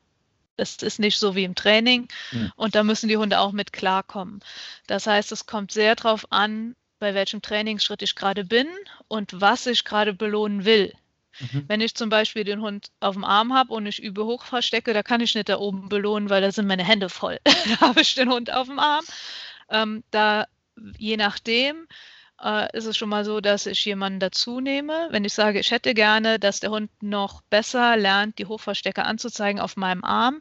es ist nicht so wie im Training. Mhm. Und da müssen die Hunde auch mit klarkommen. Das heißt, es kommt sehr darauf an, bei welchem Trainingsschritt ich gerade bin und was ich gerade belohnen will. Mhm. Wenn ich zum Beispiel den Hund auf dem Arm habe und ich übe hoch verstecke, da kann ich nicht da oben belohnen, weil da sind meine Hände voll. da habe ich den Hund auf dem Arm. Ähm, da, je nachdem, äh, ist es schon mal so, dass ich jemanden dazu nehme. Wenn ich sage, ich hätte gerne, dass der Hund noch besser lernt, die Hochverstecke anzuzeigen auf meinem Arm,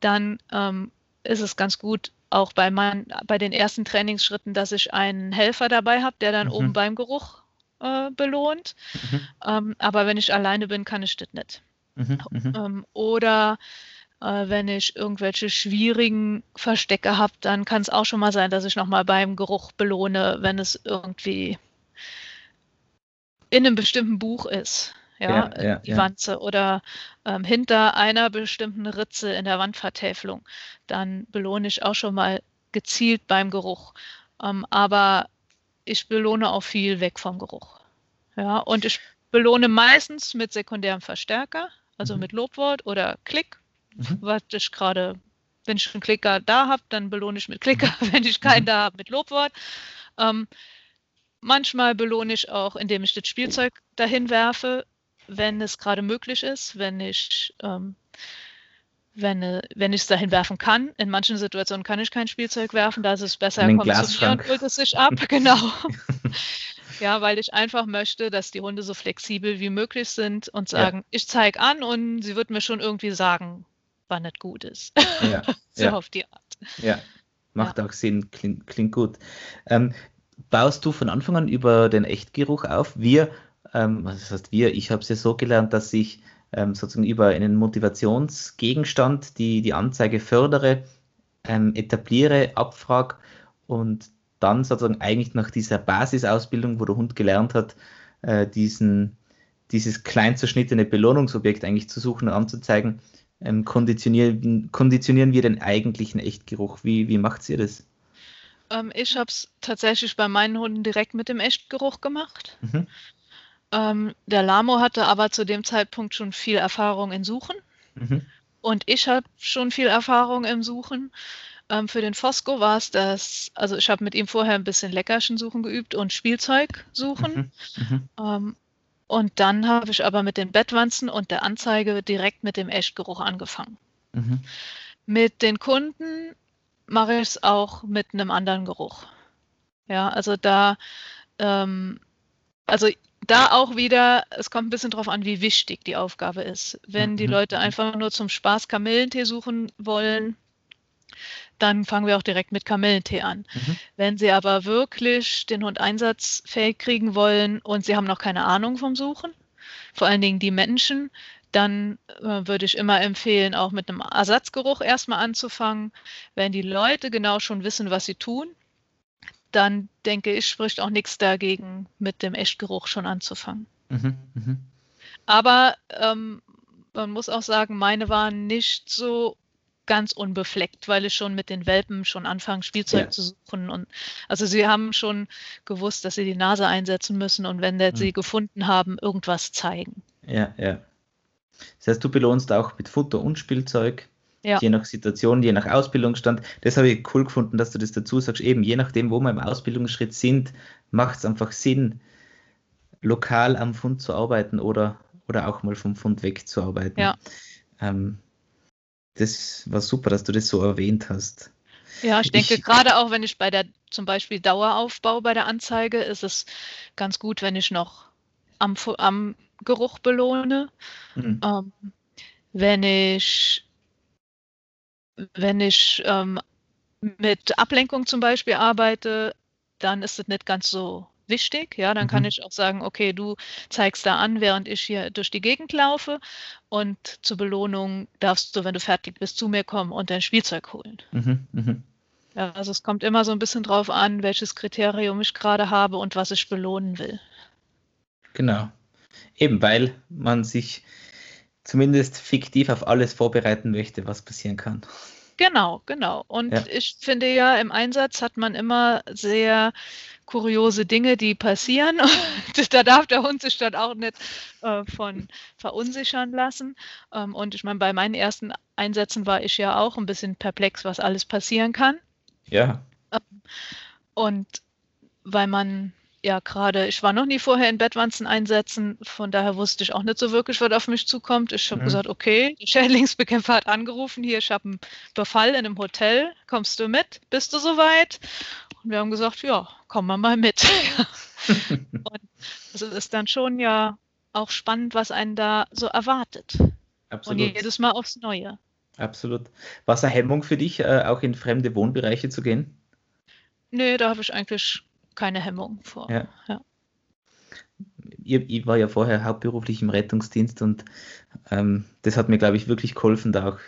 dann ähm, ist es ganz gut, auch bei, mein, bei den ersten Trainingsschritten, dass ich einen Helfer dabei habe, der dann mhm. oben beim Geruch äh, belohnt. Mhm. Ähm, aber wenn ich alleine bin, kann ich das nicht. Mhm. mhm. Ähm, oder äh, wenn ich irgendwelche schwierigen Verstecke habe, dann kann es auch schon mal sein, dass ich nochmal beim Geruch belohne, wenn es irgendwie in einem bestimmten Buch ist. Ja, ja, ja die ja. Wanze oder ähm, hinter einer bestimmten Ritze in der Wandvertäfelung. Dann belohne ich auch schon mal gezielt beim Geruch. Ähm, aber ich belohne auch viel weg vom Geruch. Ja, und ich belohne meistens mit sekundärem Verstärker, also mhm. mit Lobwort oder Klick mhm. was ich gerade, wenn ich einen Klicker da habe, dann belohne ich mit Klicker, mhm. wenn ich keinen mhm. da habe, mit Lobwort. Ähm, manchmal belohne ich auch, indem ich das Spielzeug dahin werfe, wenn es gerade möglich ist, wenn ich ähm, wenn, wenn ich es dahin werfen kann. In manchen Situationen kann ich kein Spielzeug werfen, da ist es besser, kommt zu mir und holt es sich ab. Genau. ja, weil ich einfach möchte, dass die Hunde so flexibel wie möglich sind und sagen, ja. ich zeige an und sie wird mir schon irgendwie sagen, wann es gut ist. Ja, so ja. auf die Art. Ja, macht ja. auch Sinn, klingt, klingt gut. Ähm, baust du von Anfang an über den Echtgeruch auf? Wir, ähm, was heißt wir? Ich habe es ja so gelernt, dass ich ähm, sozusagen über einen Motivationsgegenstand die, die Anzeige fördere, ähm, etabliere, abfrage und dann sozusagen eigentlich nach dieser Basisausbildung, wo der Hund gelernt hat, äh, diesen, dieses klein zerschnittene Belohnungsobjekt eigentlich zu suchen und anzuzeigen, ähm, konditionieren, konditionieren wir den eigentlichen Echtgeruch? Wie, wie macht ihr das? Ähm, ich habe es tatsächlich bei meinen Hunden direkt mit dem Echtgeruch gemacht. Mhm. Ähm, der Lamo hatte aber zu dem Zeitpunkt schon viel Erfahrung in Suchen. Mhm. Und ich habe schon viel Erfahrung im Suchen. Ähm, für den Fosco war es das, also ich habe mit ihm vorher ein bisschen Leckerchen suchen geübt und Spielzeug suchen. Mhm. Mhm. Ähm, und dann habe ich aber mit den Bettwanzen und der Anzeige direkt mit dem Eschgeruch angefangen. Mhm. Mit den Kunden mache ich es auch mit einem anderen Geruch. Ja, also da, ähm, also da auch wieder, es kommt ein bisschen darauf an, wie wichtig die Aufgabe ist. Wenn die mhm. Leute einfach nur zum Spaß Kamillentee suchen wollen, dann fangen wir auch direkt mit Kamillentee an. Mhm. Wenn Sie aber wirklich den Hund einsatzfähig kriegen wollen und Sie haben noch keine Ahnung vom Suchen, vor allen Dingen die Menschen, dann äh, würde ich immer empfehlen, auch mit einem Ersatzgeruch erstmal anzufangen. Wenn die Leute genau schon wissen, was sie tun, dann denke ich, spricht auch nichts dagegen, mit dem Echtgeruch schon anzufangen. Mhm, mh. Aber ähm, man muss auch sagen, meine waren nicht so ganz unbefleckt, weil ich schon mit den Welpen schon anfangen, Spielzeug ja. zu suchen. Und also sie haben schon gewusst, dass sie die Nase einsetzen müssen und wenn mhm. sie gefunden haben, irgendwas zeigen. Ja, ja. Das heißt, du belohnst auch mit Futter und Spielzeug, ja. je nach Situation, je nach Ausbildungsstand. Das habe ich cool gefunden, dass du das dazu sagst. Eben, je nachdem, wo wir im Ausbildungsschritt sind, macht es einfach Sinn, lokal am Fund zu arbeiten oder, oder auch mal vom Fund wegzuarbeiten. Ja. Ähm, das war super, dass du das so erwähnt hast. Ja, ich denke ich, gerade auch, wenn ich bei der zum Beispiel Daueraufbau bei der Anzeige, ist es ganz gut, wenn ich noch am, am Geruch belohne. Mhm. Ähm, wenn ich, wenn ich ähm, mit Ablenkung zum Beispiel arbeite, dann ist es nicht ganz so wichtig. Ja, dann mhm. kann ich auch sagen, okay, du zeigst da an, während ich hier durch die Gegend laufe und zur Belohnung darfst du, wenn du fertig bist, zu mir kommen und dein Spielzeug holen. Mhm. Mhm. Ja, also es kommt immer so ein bisschen drauf an, welches Kriterium ich gerade habe und was ich belohnen will. Genau. Eben weil man sich zumindest fiktiv auf alles vorbereiten möchte, was passieren kann. Genau, genau. Und ja. ich finde ja, im Einsatz hat man immer sehr kuriose Dinge, die passieren. da darf der Hund sich dann auch nicht äh, von verunsichern lassen. Ähm, und ich meine, bei meinen ersten Einsätzen war ich ja auch ein bisschen perplex, was alles passieren kann. Ja. Ähm, und weil man ja gerade, ich war noch nie vorher in Bettwanzen einsetzen, von daher wusste ich auch nicht so wirklich, was auf mich zukommt. Ich habe mhm. gesagt, okay, der Schädlingsbekämpfer hat angerufen, hier, ich habe einen Befall in einem Hotel, kommst du mit? Bist du soweit? Und wir haben gesagt, ja, kommen wir mal mit. und es ist dann schon ja auch spannend, was einen da so erwartet. Absolut. Und jedes Mal aufs Neue. Absolut. War es eine Hemmung für dich, äh, auch in fremde Wohnbereiche zu gehen? Nee, da habe ich eigentlich keine Hemmung vor. Ja. ja. Ich, ich, war ja vorher hauptberuflich im Rettungsdienst und ähm, das hat mir, glaube ich, wirklich geholfen, da auch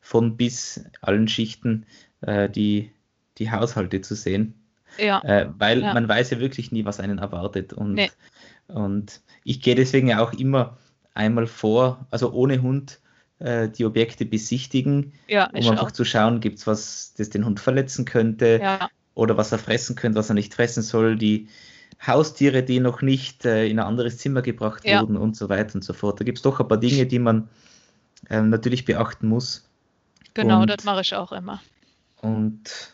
von bis allen Schichten äh, die, die Haushalte zu sehen. Ja. Äh, weil ja. man weiß ja wirklich nie, was einen erwartet. Und, nee. und ich gehe deswegen ja auch immer einmal vor, also ohne Hund, äh, die Objekte besichtigen, ja, um einfach auch. zu schauen, gibt es was, das den Hund verletzen könnte ja. Oder was er fressen könnte, was er nicht fressen soll, die Haustiere, die noch nicht äh, in ein anderes Zimmer gebracht ja. wurden und so weiter und so fort. Da gibt es doch ein paar Dinge, die man ähm, natürlich beachten muss. Genau, und, das mache ich auch immer. Und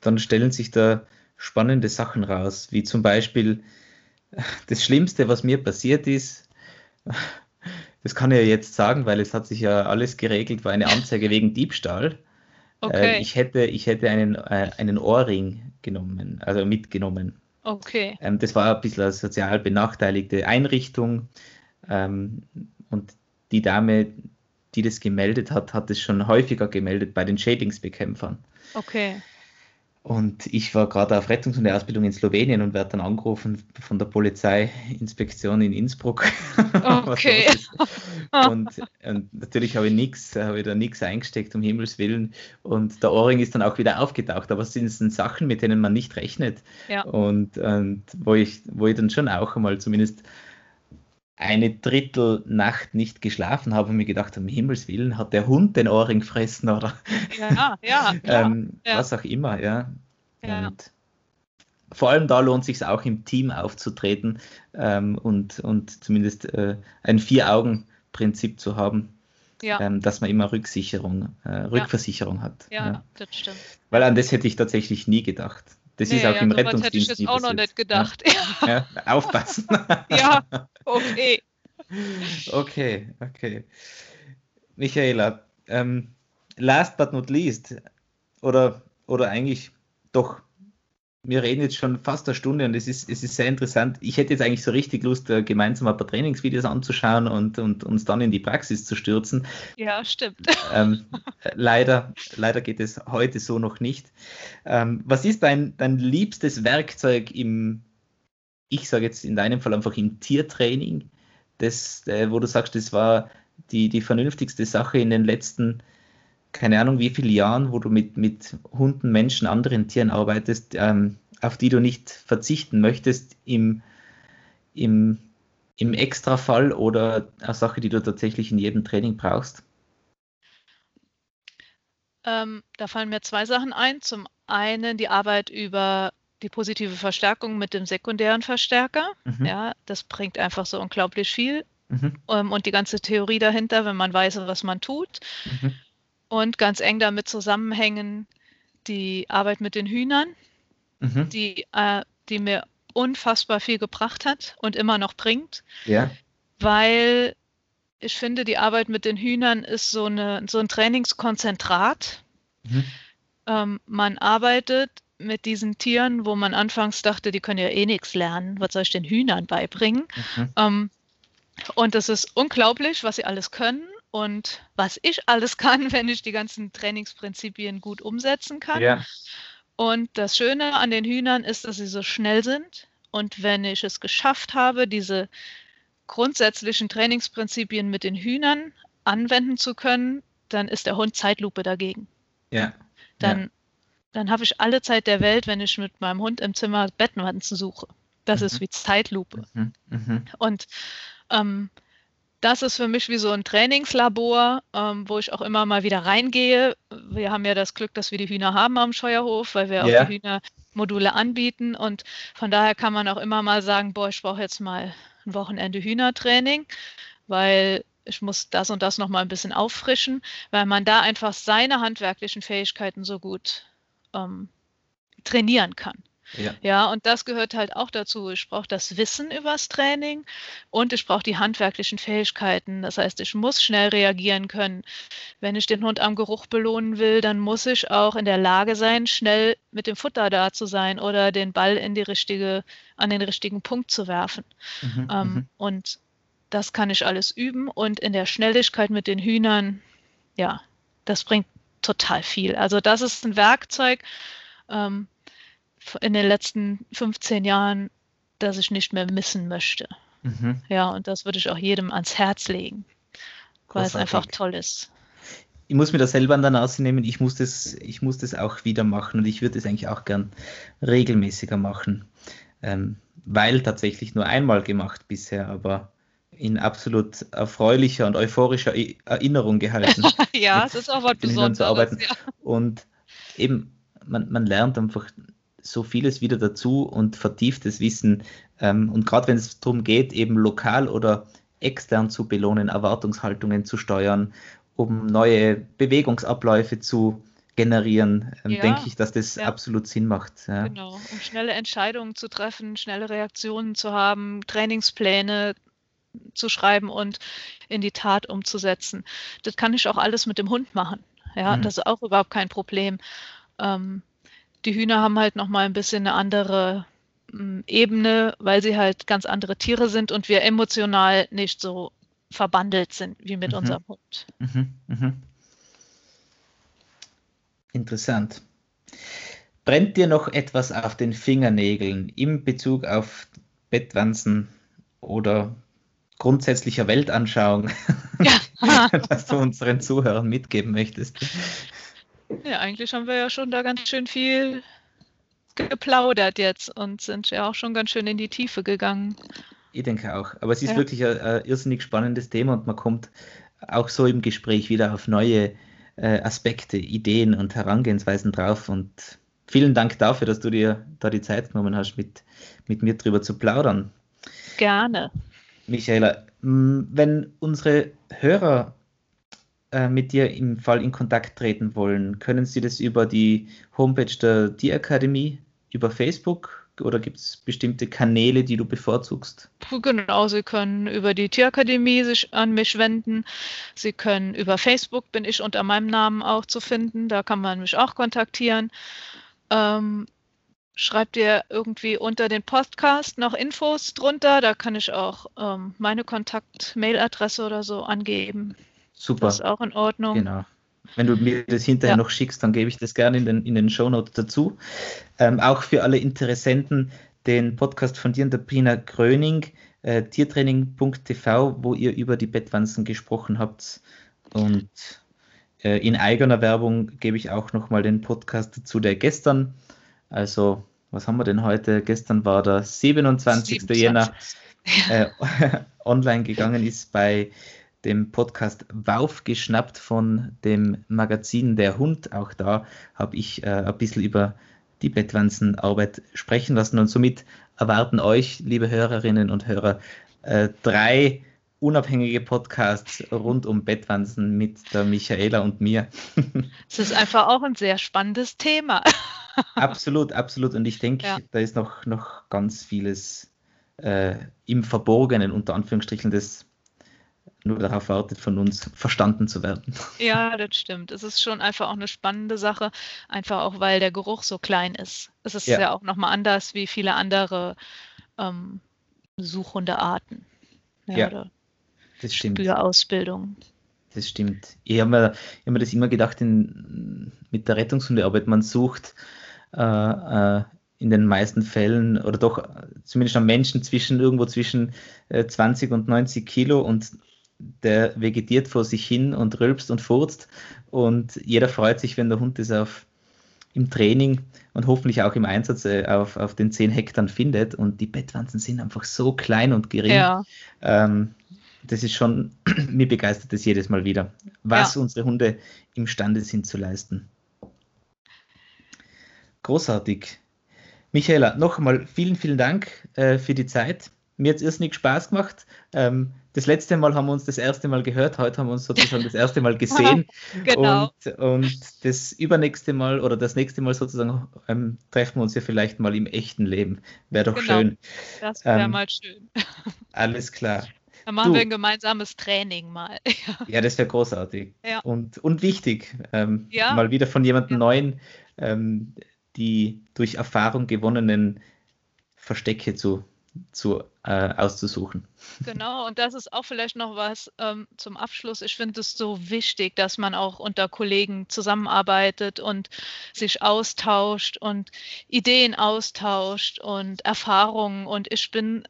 dann stellen sich da spannende Sachen raus, wie zum Beispiel das Schlimmste, was mir passiert ist, das kann ich ja jetzt sagen, weil es hat sich ja alles geregelt, war eine Anzeige wegen Diebstahl. Äh, okay. ich hätte, ich hätte einen, äh, einen Ohrring genommen, also mitgenommen. Okay. Ähm, das war ein bisschen eine sozial benachteiligte Einrichtung. Ähm, und die Dame, die das gemeldet hat, hat es schon häufiger gemeldet bei den Schädlingsbekämpfern. Okay. Und ich war gerade auf Rettungshundeausbildung in Slowenien und werde dann angerufen von der Polizeiinspektion in Innsbruck. Okay. und, und, natürlich habe ich nichts, habe ich da nichts eingesteckt, um Himmels Willen. Und der Ohrring ist dann auch wieder aufgetaucht. Aber es sind Sachen, mit denen man nicht rechnet. Ja. Und, und wo, ich, wo ich dann schon auch einmal zumindest eine Drittel Nacht nicht geschlafen habe und mir gedacht habe, um Himmels Willen, hat der Hund den Ohrring gefressen oder ja, ja, ähm, ja. was auch immer, ja. Und vor allem da lohnt sich auch im Team aufzutreten ähm, und, und zumindest äh, ein Vier-Augen-Prinzip zu haben, ähm, dass man immer Rücksicherung, äh, Rückversicherung hat. Ja, das stimmt. Weil an das hätte ich tatsächlich nie gedacht. Das nee, ist auch ja, im Rettungsdienst. hätte ich jetzt auch noch nicht gedacht. Ja. ja aufpassen. ja, okay. Okay, okay. Michaela, ähm, last but not least, oder, oder eigentlich doch wir reden jetzt schon fast eine Stunde und es ist, es ist sehr interessant. Ich hätte jetzt eigentlich so richtig Lust, äh, gemeinsam ein paar Trainingsvideos anzuschauen und, und uns dann in die Praxis zu stürzen. Ja, stimmt. Ähm, leider, leider geht es heute so noch nicht. Ähm, was ist dein, dein liebstes Werkzeug im, ich sage jetzt in deinem Fall einfach im Tiertraining, das, äh, wo du sagst, das war die, die vernünftigste Sache in den letzten keine Ahnung, wie viele Jahren, wo du mit, mit Hunden, Menschen, anderen Tieren arbeitest, ähm, auf die du nicht verzichten möchtest im, im, im Extrafall oder eine Sache, die du tatsächlich in jedem Training brauchst? Ähm, da fallen mir zwei Sachen ein. Zum einen die Arbeit über die positive Verstärkung mit dem sekundären Verstärker. Mhm. Ja, das bringt einfach so unglaublich viel. Mhm. Ähm, und die ganze Theorie dahinter, wenn man weiß, was man tut. Mhm und ganz eng damit zusammenhängen die Arbeit mit den Hühnern, mhm. die, äh, die mir unfassbar viel gebracht hat und immer noch bringt. Ja. Weil ich finde, die Arbeit mit den Hühnern ist so, eine, so ein Trainingskonzentrat. Mhm. Ähm, man arbeitet mit diesen Tieren, wo man anfangs dachte, die können ja eh nichts lernen. Was soll ich den Hühnern beibringen? Mhm. Ähm, und es ist unglaublich, was sie alles können und was ich alles kann, wenn ich die ganzen Trainingsprinzipien gut umsetzen kann. Ja. Und das Schöne an den Hühnern ist, dass sie so schnell sind. Und wenn ich es geschafft habe, diese grundsätzlichen Trainingsprinzipien mit den Hühnern anwenden zu können, dann ist der Hund Zeitlupe dagegen. Ja. Dann, ja. dann habe ich alle Zeit der Welt, wenn ich mit meinem Hund im Zimmer Bettwanzen suche. Das mhm. ist wie Zeitlupe. Mhm. Mhm. Und ähm, das ist für mich wie so ein Trainingslabor, ähm, wo ich auch immer mal wieder reingehe. Wir haben ja das Glück, dass wir die Hühner haben am Scheuerhof, weil wir yeah. auch die Hühnermodule anbieten. Und von daher kann man auch immer mal sagen, boah, ich brauche jetzt mal ein Wochenende Hühnertraining, weil ich muss das und das noch mal ein bisschen auffrischen, weil man da einfach seine handwerklichen Fähigkeiten so gut ähm, trainieren kann. Ja. ja, und das gehört halt auch dazu. Ich brauche das Wissen übers Training und ich brauche die handwerklichen Fähigkeiten. Das heißt, ich muss schnell reagieren können. Wenn ich den Hund am Geruch belohnen will, dann muss ich auch in der Lage sein, schnell mit dem Futter da zu sein oder den Ball in die richtige, an den richtigen Punkt zu werfen. Mhm, ähm, mhm. und das kann ich alles üben und in der Schnelligkeit mit den Hühnern, ja, das bringt total viel. Also das ist ein Werkzeug, ähm, in den letzten 15 Jahren, das ich nicht mehr missen möchte. Mhm. Ja, und das würde ich auch jedem ans Herz legen, weil es einfach toll ist. Ich muss mir das selber an der Nase nehmen, ich muss das, ich muss das auch wieder machen und ich würde es eigentlich auch gern regelmäßiger machen, ähm, weil tatsächlich nur einmal gemacht bisher, aber in absolut erfreulicher und euphorischer Erinnerung gehalten. ja, es ist auch was Besonderes. Ja. Und eben, man, man lernt einfach so vieles wieder dazu und vertieftes Wissen. Ähm, und gerade wenn es darum geht, eben lokal oder extern zu belohnen, Erwartungshaltungen zu steuern, um neue Bewegungsabläufe zu generieren, ähm, ja, denke ich, dass das ja. absolut Sinn macht. Ja. Genau, um schnelle Entscheidungen zu treffen, schnelle Reaktionen zu haben, Trainingspläne zu schreiben und in die Tat umzusetzen. Das kann ich auch alles mit dem Hund machen. Ja, mhm. das ist auch überhaupt kein Problem. Ähm, die Hühner haben halt nochmal ein bisschen eine andere hm, Ebene, weil sie halt ganz andere Tiere sind und wir emotional nicht so verbandelt sind wie mit mhm. unserem Hund. Mhm. Mhm. Interessant. Brennt dir noch etwas auf den Fingernägeln im Bezug auf Bettwanzen oder grundsätzlicher Weltanschauung, ja. das du unseren Zuhörern mitgeben möchtest? Ja, eigentlich haben wir ja schon da ganz schön viel geplaudert jetzt und sind ja auch schon ganz schön in die Tiefe gegangen. Ich denke auch. Aber es ist ja. wirklich ein, ein, irrsinnig spannendes Thema und man kommt auch so im Gespräch wieder auf neue äh, Aspekte, Ideen und Herangehensweisen drauf. Und vielen Dank dafür, dass du dir da die Zeit genommen hast, mit, mit mir drüber zu plaudern. Gerne. Michaela, wenn unsere Hörer äh, mit dir im Fall in Kontakt treten wollen, können Sie das über die Homepage der Tierakademie, über Facebook oder gibt es bestimmte Kanäle, die du bevorzugst? Genau, Sie können über die Tierakademie sich an mich wenden. Sie können über Facebook, bin ich unter meinem Namen auch zu finden, da kann man mich auch kontaktieren. Ähm, schreibt ihr irgendwie unter den Podcast noch Infos drunter, da kann ich auch ähm, meine Kontakt-Mail-Adresse oder so angeben. Super. Das ist auch in Ordnung. Genau. Wenn du mir das hinterher ja. noch schickst, dann gebe ich das gerne in den, in den Shownotes dazu. Ähm, auch für alle Interessenten den Podcast von dir und der Prina Gröning, äh, tiertraining.tv, wo ihr über die Bettwanzen gesprochen habt. Und äh, in eigener Werbung gebe ich auch nochmal den Podcast dazu, der gestern, also was haben wir denn heute? Gestern war der 27. 27. Jänner äh, online gegangen ist bei dem Podcast Wauf geschnappt von dem Magazin Der Hund. Auch da habe ich äh, ein bisschen über die Bettwanzenarbeit sprechen lassen und somit erwarten euch, liebe Hörerinnen und Hörer, äh, drei unabhängige Podcasts rund um Bettwanzen mit der Michaela und mir. Es ist einfach auch ein sehr spannendes Thema. absolut, absolut. Und ich denke, ja. da ist noch, noch ganz vieles äh, im Verborgenen, unter Anführungsstrichen, das nur darauf wartet, von uns verstanden zu werden. Ja, das stimmt. Es ist schon einfach auch eine spannende Sache, einfach auch weil der Geruch so klein ist. Es ist ja, ja auch nochmal anders wie viele andere ähm, Suchhundearten. Ja, ja das stimmt. Spürausbildung. Das stimmt. Ich habe mir, hab mir das immer gedacht, in, mit der Rettungshundearbeit, man sucht äh, äh, in den meisten Fällen oder doch zumindest am Menschen zwischen irgendwo zwischen äh, 20 und 90 Kilo und der vegetiert vor sich hin und rülpst und furzt und jeder freut sich, wenn der Hund das auf, im Training und hoffentlich auch im Einsatz äh, auf, auf den 10 Hektar findet und die Bettwanzen sind einfach so klein und gering. Ja. Ähm, das ist schon, mir begeistert es jedes Mal wieder, was ja. unsere Hunde imstande sind zu leisten. Großartig. Michaela, noch einmal vielen, vielen Dank äh, für die Zeit Mir hat es irrsinnig Spaß gemacht. Ähm, das letzte Mal haben wir uns das erste Mal gehört, heute haben wir uns sozusagen das erste Mal gesehen. genau. Und, und, das übernächste Mal oder das nächste Mal sozusagen ähm, treffen wir uns ja vielleicht mal im echten Leben. Wäre doch genau. schön. Das wäre ähm, mal schön. Alles klar. Dann machen du, wir ein gemeinsames Training mal. ja, das wäre großartig. Ja. Und, und wichtig. Ähm, ja. Mal wieder von jemandem ja. Neuen ähm, die durch Erfahrung gewonnenen Verstecke zu zu, äh, auszusuchen. Genau, und das ist auch vielleicht noch was ähm, zum Abschluss. Ich finde es so wichtig, dass man auch unter Kollegen zusammenarbeitet und sich austauscht und Ideen austauscht und Erfahrungen. Und ich bin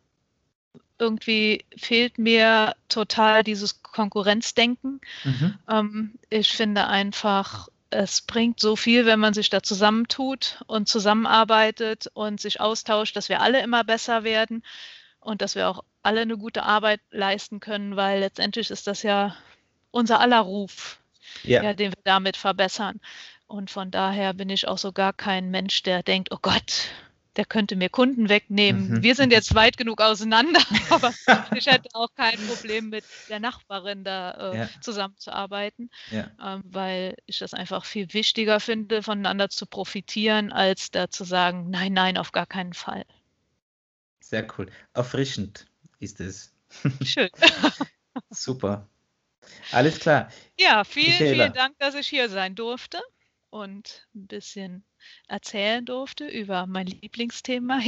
irgendwie fehlt mir total dieses Konkurrenzdenken. Mhm. Ähm, ich finde einfach, es bringt so viel, wenn man sich da zusammentut und zusammenarbeitet und sich austauscht, dass wir alle immer besser werden und dass wir auch alle eine gute Arbeit leisten können, weil letztendlich ist das ja unser aller Ruf, ja. Ja, den wir damit verbessern. Und von daher bin ich auch so gar kein Mensch, der denkt, oh Gott, der könnte mir Kunden wegnehmen. Mhm. Wir sind jetzt weit genug auseinander, aber ich hätte auch kein Problem mit der Nachbarin da äh, ja. zusammenzuarbeiten, ja. ähm, weil ich das einfach viel wichtiger finde, voneinander zu profitieren, als da zu sagen, nein, nein, auf gar keinen Fall. Sehr cool. Erfrischend ist es. Schön. Super. Alles klar. Ja, vielen, vielen Dank, dass ich hier sein durfte und ein bisschen erzählen durfte über mein Lieblingsthema.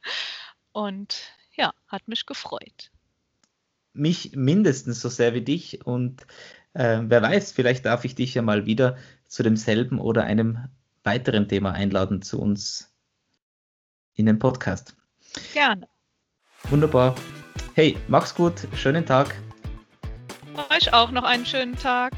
und ja, hat mich gefreut. Mich mindestens so sehr wie dich und äh, wer weiß, vielleicht darf ich dich ja mal wieder zu demselben oder einem weiteren Thema einladen zu uns in den Podcast. Gerne. Wunderbar. Hey, mach's gut, schönen Tag. Euch auch noch einen schönen Tag.